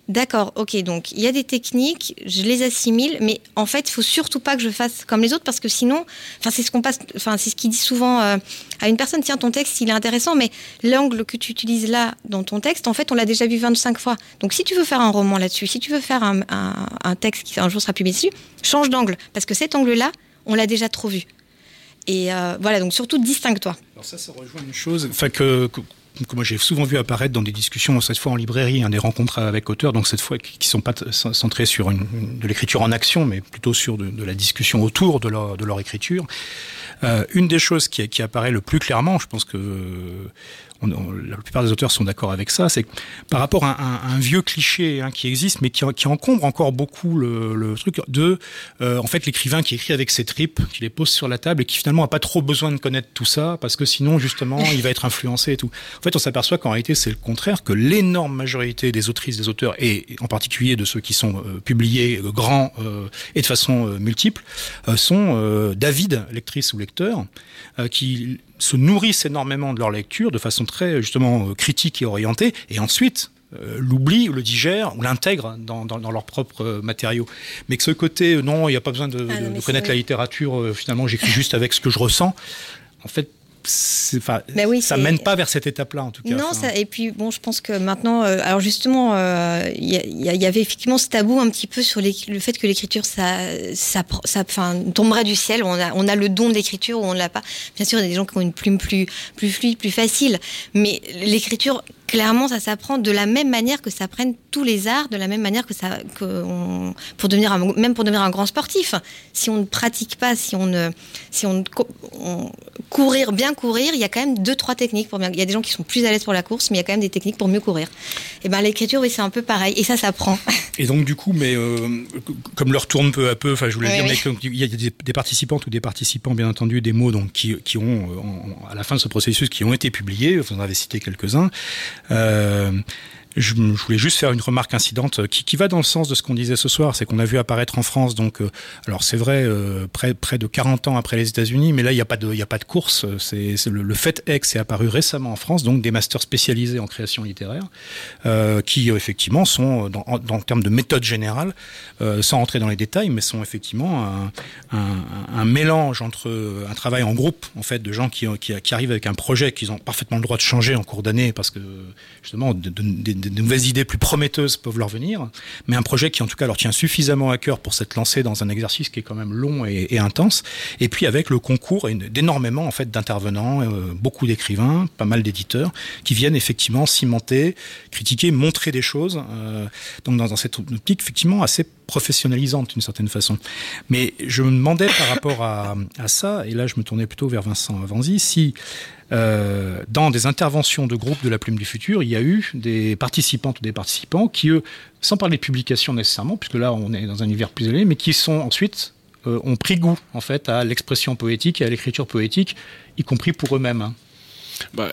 D'accord, ok, donc il y a des techniques, je les assimile, mais en fait, il faut surtout pas que je fasse comme les autres parce que sinon, enfin, c'est ce qu'on passe, enfin, c'est ce qui dit souvent euh, à une personne, tiens, ton texte, il est intéressant, mais l'angle que tu utilises là dans ton texte, en fait, on l'a déjà vu 25 fois. Donc, si tu veux faire un roman là-dessus, si tu veux faire un, texte qui un jour sera publié dessus, change d'angle parce que cet angle-là, on l'a déjà trop vu. Et euh, voilà, donc surtout distingue-toi. Alors ça, ça rejoint une chose, enfin que, que moi j'ai souvent vu apparaître dans des discussions, cette fois en librairie, hein, des rencontres avec auteurs, donc cette fois qui qui sont pas centrées sur de l'écriture en action, mais plutôt sur de, la discussion autour de leur, écriture. Euh, une des choses qui apparaît le plus clairement, je pense que la plupart des auteurs sont d'accord avec ça, c'est par rapport à un, vieux cliché hein, qui existe, mais qui, encombre encore beaucoup le, truc de, euh, en fait, l'écrivain qui écrit avec ses tripes, qui les pose sur la table et qui finalement a pas trop besoin de connaître tout ça, parce que sinon, justement, il va être influencé et tout. En fait, on s'aperçoit qu'en réalité, c'est le contraire, que l'énorme majorité des autrices, des auteurs, et en particulier de ceux qui sont euh, publiés euh, grands et de façon multiple, sont d'avides lectrices ou lecteurs, euh, qui se nourrissent énormément de leur lecture de façon très justement euh, critique et orientée, et ensuite euh, l'oublient, ou le digèrent ou l'intègrent dans, dans, dans leurs propres euh, matériaux. Mais que ce côté, euh, non, il n'y a pas besoin de, Ah de- de connaître la littérature, euh, finalement j'écris juste avec ce que je ressens, en fait, Mais oui, ça mène pas vers cette étape-là en tout cas. Non, ça, et puis bon, je pense que maintenant, euh, alors justement, euh, il y, avait effectivement ce tabou un petit peu sur les- le fait que l'écriture, ça, ça, ça, enfin, tomberait du ciel. On a, on a le don de l'écriture ou on ne l'a pas. Bien sûr, il y a des gens qui ont une plume plus, plus fluide, plus facile, mais l'écriture, clairement, ça s'apprend de la même manière que s'apprennent tous les arts, de la même manière que ça, que on- pour devenir un, même pour devenir un grand sportif. Si on ne pratique pas, si on ne, si on- courir, bien courir, il y a quand même deux, trois techniques pour bien. Il y a des gens qui sont plus à l'aise pour la course, mais il y a quand même des techniques pour mieux courir. Et ben l'écriture, oui, c'est un peu pareil, et ça s'apprend. Et donc du coup, mais euh, comme le retourne peu à peu, enfin je voulais Oui, dire, oui. mais comme il y a des, des participantes ou des participants, bien entendu, des mots donc qui, qui ont euh, en- à la fin de ce processus qui ont été publiés. Vous en avez cité quelques-uns. Euh, je, voulais juste faire une remarque incidente qui, qui va dans le sens de ce qu'on disait ce soir, c'est qu'on a vu apparaître en France, donc, euh, alors c'est vrai, euh, près, de 40 ans après les États-Unis, mais là il n'y a pas de, course. Le, le fait est que c'est apparu récemment en France, donc des masters spécialisés en création littéraire, euh, qui euh, effectivement sont, dans, en, dans le terme de méthode générale, euh, sans rentrer dans les détails, mais sont effectivement un, mélange entre euh, un travail en groupe, en fait, de gens qui, arrivent avec un projet qu'ils ont parfaitement le droit de changer en cours d'année, parce que justement, de nouvelles idées plus prometteuses peuvent leur venir, mais un projet qui en tout cas leur tient suffisamment à cœur pour s'être lancé dans un exercice qui est quand même long et, intense, et puis avec le concours d'énormément en fait d'intervenants, euh, beaucoup d'écrivains, pas mal d'éditeurs, qui viennent effectivement cimenter, critiquer, montrer des choses, euh, donc dans, dans cette optique effectivement assez professionnalisante d'une certaine façon. Mais je me demandais par rapport à, à ça, et là je me tournais plutôt vers Vincent Avanzi, si euh, dans des interventions de groupe de la Plume du Futur, il y a eu des participantes ou des participants qui, eux, sans parler de publication nécessairement, puisque là on est dans un univers plus élevé, mais qui sont ensuite euh, ont pris goût en fait à l'expression poétique et à l'écriture poétique, y compris pour eux-mêmes. hein. Bah,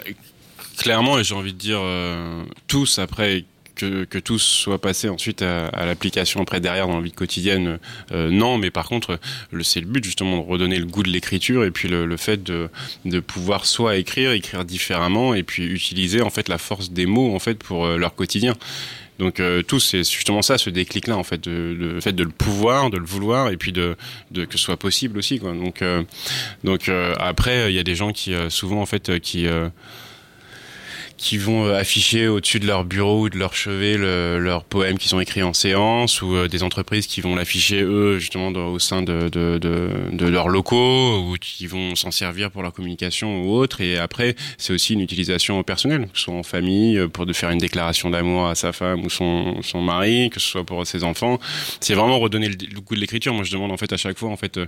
clairement, et j'ai envie de dire euh, tous après. Que, que tous soient passés ensuite à, à l'application après derrière dans la vie quotidienne, euh, non, mais par contre, le- c'est le but justement de redonner le goût de l'écriture et puis le, le fait de, de pouvoir soit écrire, écrire différemment et puis utiliser en fait la force des mots en fait pour euh, leur quotidien. Donc euh, tous, c'est justement ça, ce déclic-là en fait, de, de- le fait de le pouvoir, de le vouloir et puis de, de que ce soit possible aussi. Quoi. Donc euh, donc euh, après, il y a des gens qui euh, souvent en fait euh, qui qui vont euh, afficher au-dessus de leur bureau ou de leur chevet le- leurs poèmes qui sont écrits en séance ou euh, des entreprises qui vont l'afficher eux justement au sein de, de, de, de leurs locaux ou qui vont s'en servir pour leur communication ou autre. Et après c'est aussi une utilisation personnelle que ce soit en famille euh, pour de faire une déclaration d'amour à sa femme ou son, son mari que ce soit pour ses enfants. C'est vraiment redonner le, le goût de l'écriture. Moi je demande en fait à chaque fois en fait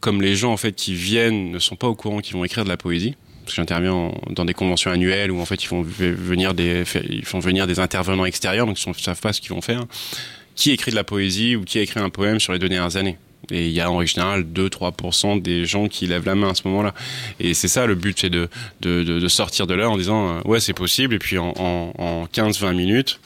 comme les gens en fait qui viennent ne sont pas au courant qu'ils vont écrire de la poésie Parce que j'interviens en- dans des conventions annuelles où en fait ils font venir des, ils font venir des intervenants extérieurs, donc ils ne savent pas ce qu'ils vont faire. Qui écrit de la poésie ou qui a écrit un poème sur les dernières années? Et il y a en général 2-3% des gens qui lèvent la main à ce moment-là. Et c'est ça le but, c'est de, de, de, sortir de là en disant euh, ouais c'est possible. Et puis en, en, en 15-20 minutes,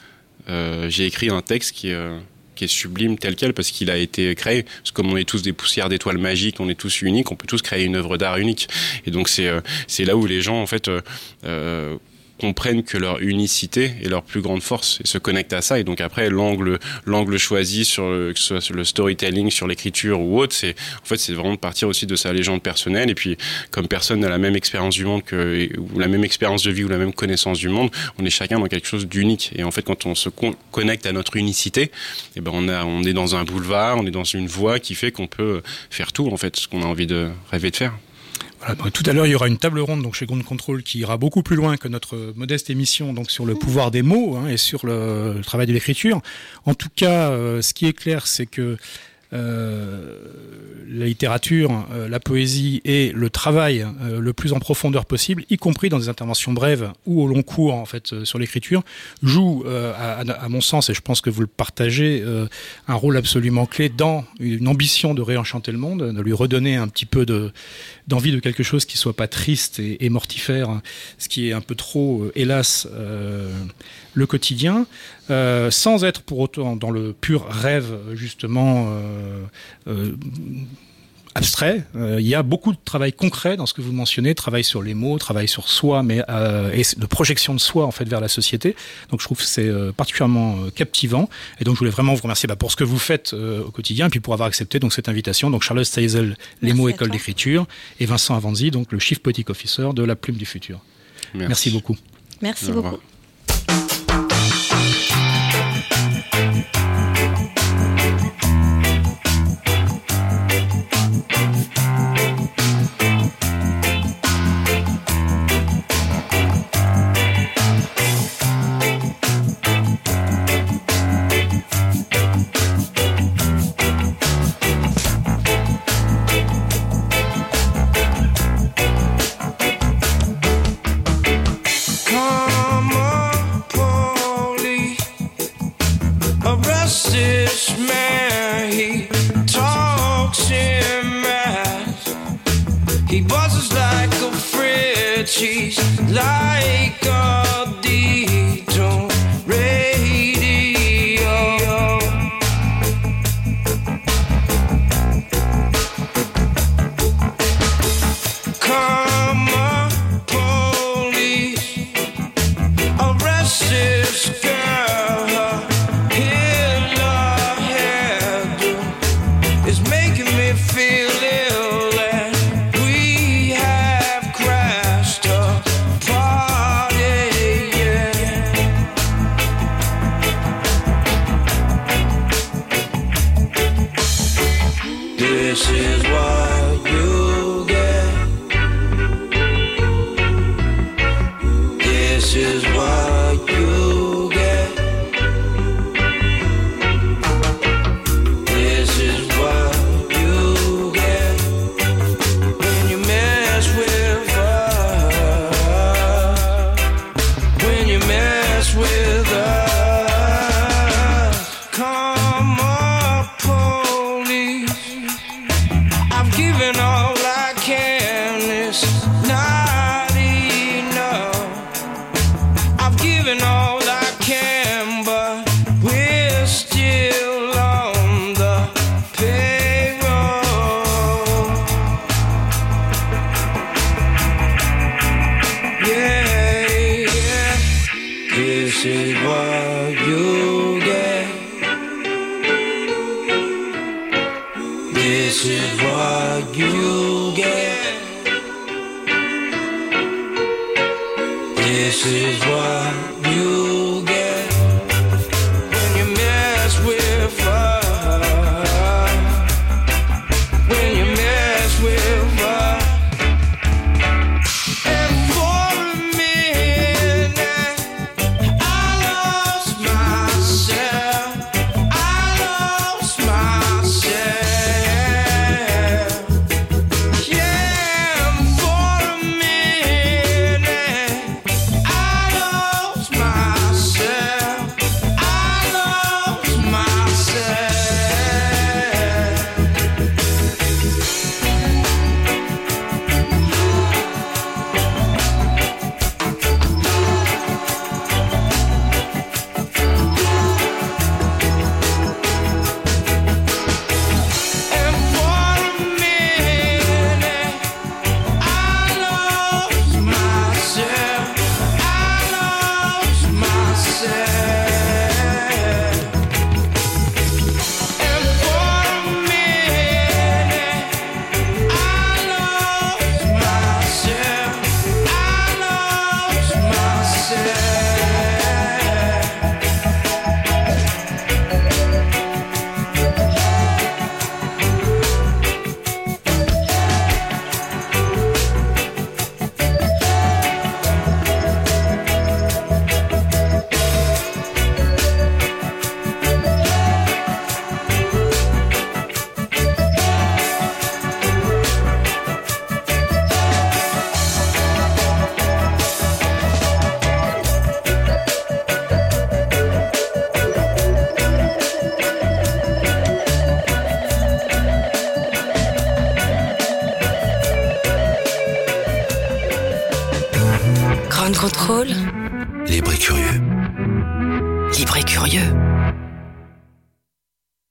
euh, j'ai écrit un texte qui euh, qui est sublime tel quel parce qu'il a été créé. Parce que comme on est tous des poussières d'étoiles magiques, on est tous uniques, on peut tous créer une œuvre d'art unique. Et donc c'est euh, là où les gens en fait euh, euh, comprennent que leur unicité est leur plus grande force et se connectent à ça. Et donc après l'angle l'angle choisi sur le, que ce soit sur le storytelling sur l'écriture ou autre c'est en fait c'est vraiment de partir aussi de sa légende personnelle. Et puis comme personne n'a la même expérience du monde que ou la même expérience de vie ou la même connaissance du monde on est chacun dans quelque chose d'unique. Et en fait quand on se con- connecte à notre unicité et ben on a on est dans un boulevard on est dans une voie qui fait qu'on peut faire tout en fait ce qu'on a envie de rêver de faire Voilà, donc tout à l'heure, il y aura une table ronde donc chez Ground Control qui ira beaucoup plus loin que notre modeste émission donc sur le pouvoir des mots hein, et sur le, le travail de l'écriture. En tout cas, euh, ce qui est clair, c'est que euh, la littérature, euh, la poésie et le travail euh, le plus en profondeur possible, y compris dans des interventions brèves ou au long cours en fait sur l'écriture, joue à, à- mon sens et je pense que vous le partagez un rôle absolument clé dans une ambition de réenchanter le monde, de lui redonner un petit peu de d'envie de quelque chose qui soit pas triste et, mortifère, hein, ce qui est un peu trop, euh, hélas, euh, le quotidien, euh, sans être pour autant dans le pur rêve justement abstrait. Euh, il y a beaucoup de travail concret dans ce que vous mentionnez, travail sur les mots, travail sur soi, mais euh, et de projection de soi en fait vers la société. Donc je trouve que c'est euh, particulièrement euh, captivant. Et donc je voulais vraiment vous remercier bah, pour ce que vous faites euh, au quotidien, et puis pour avoir accepté donc cette invitation. Donc Charlotte Steisel, les Merci mots école d'écriture, et Vincent Avanzi, donc le Chief Poetic Officer de la Plume du Futur. Merci, beaucoup. Merci beaucoup. preciso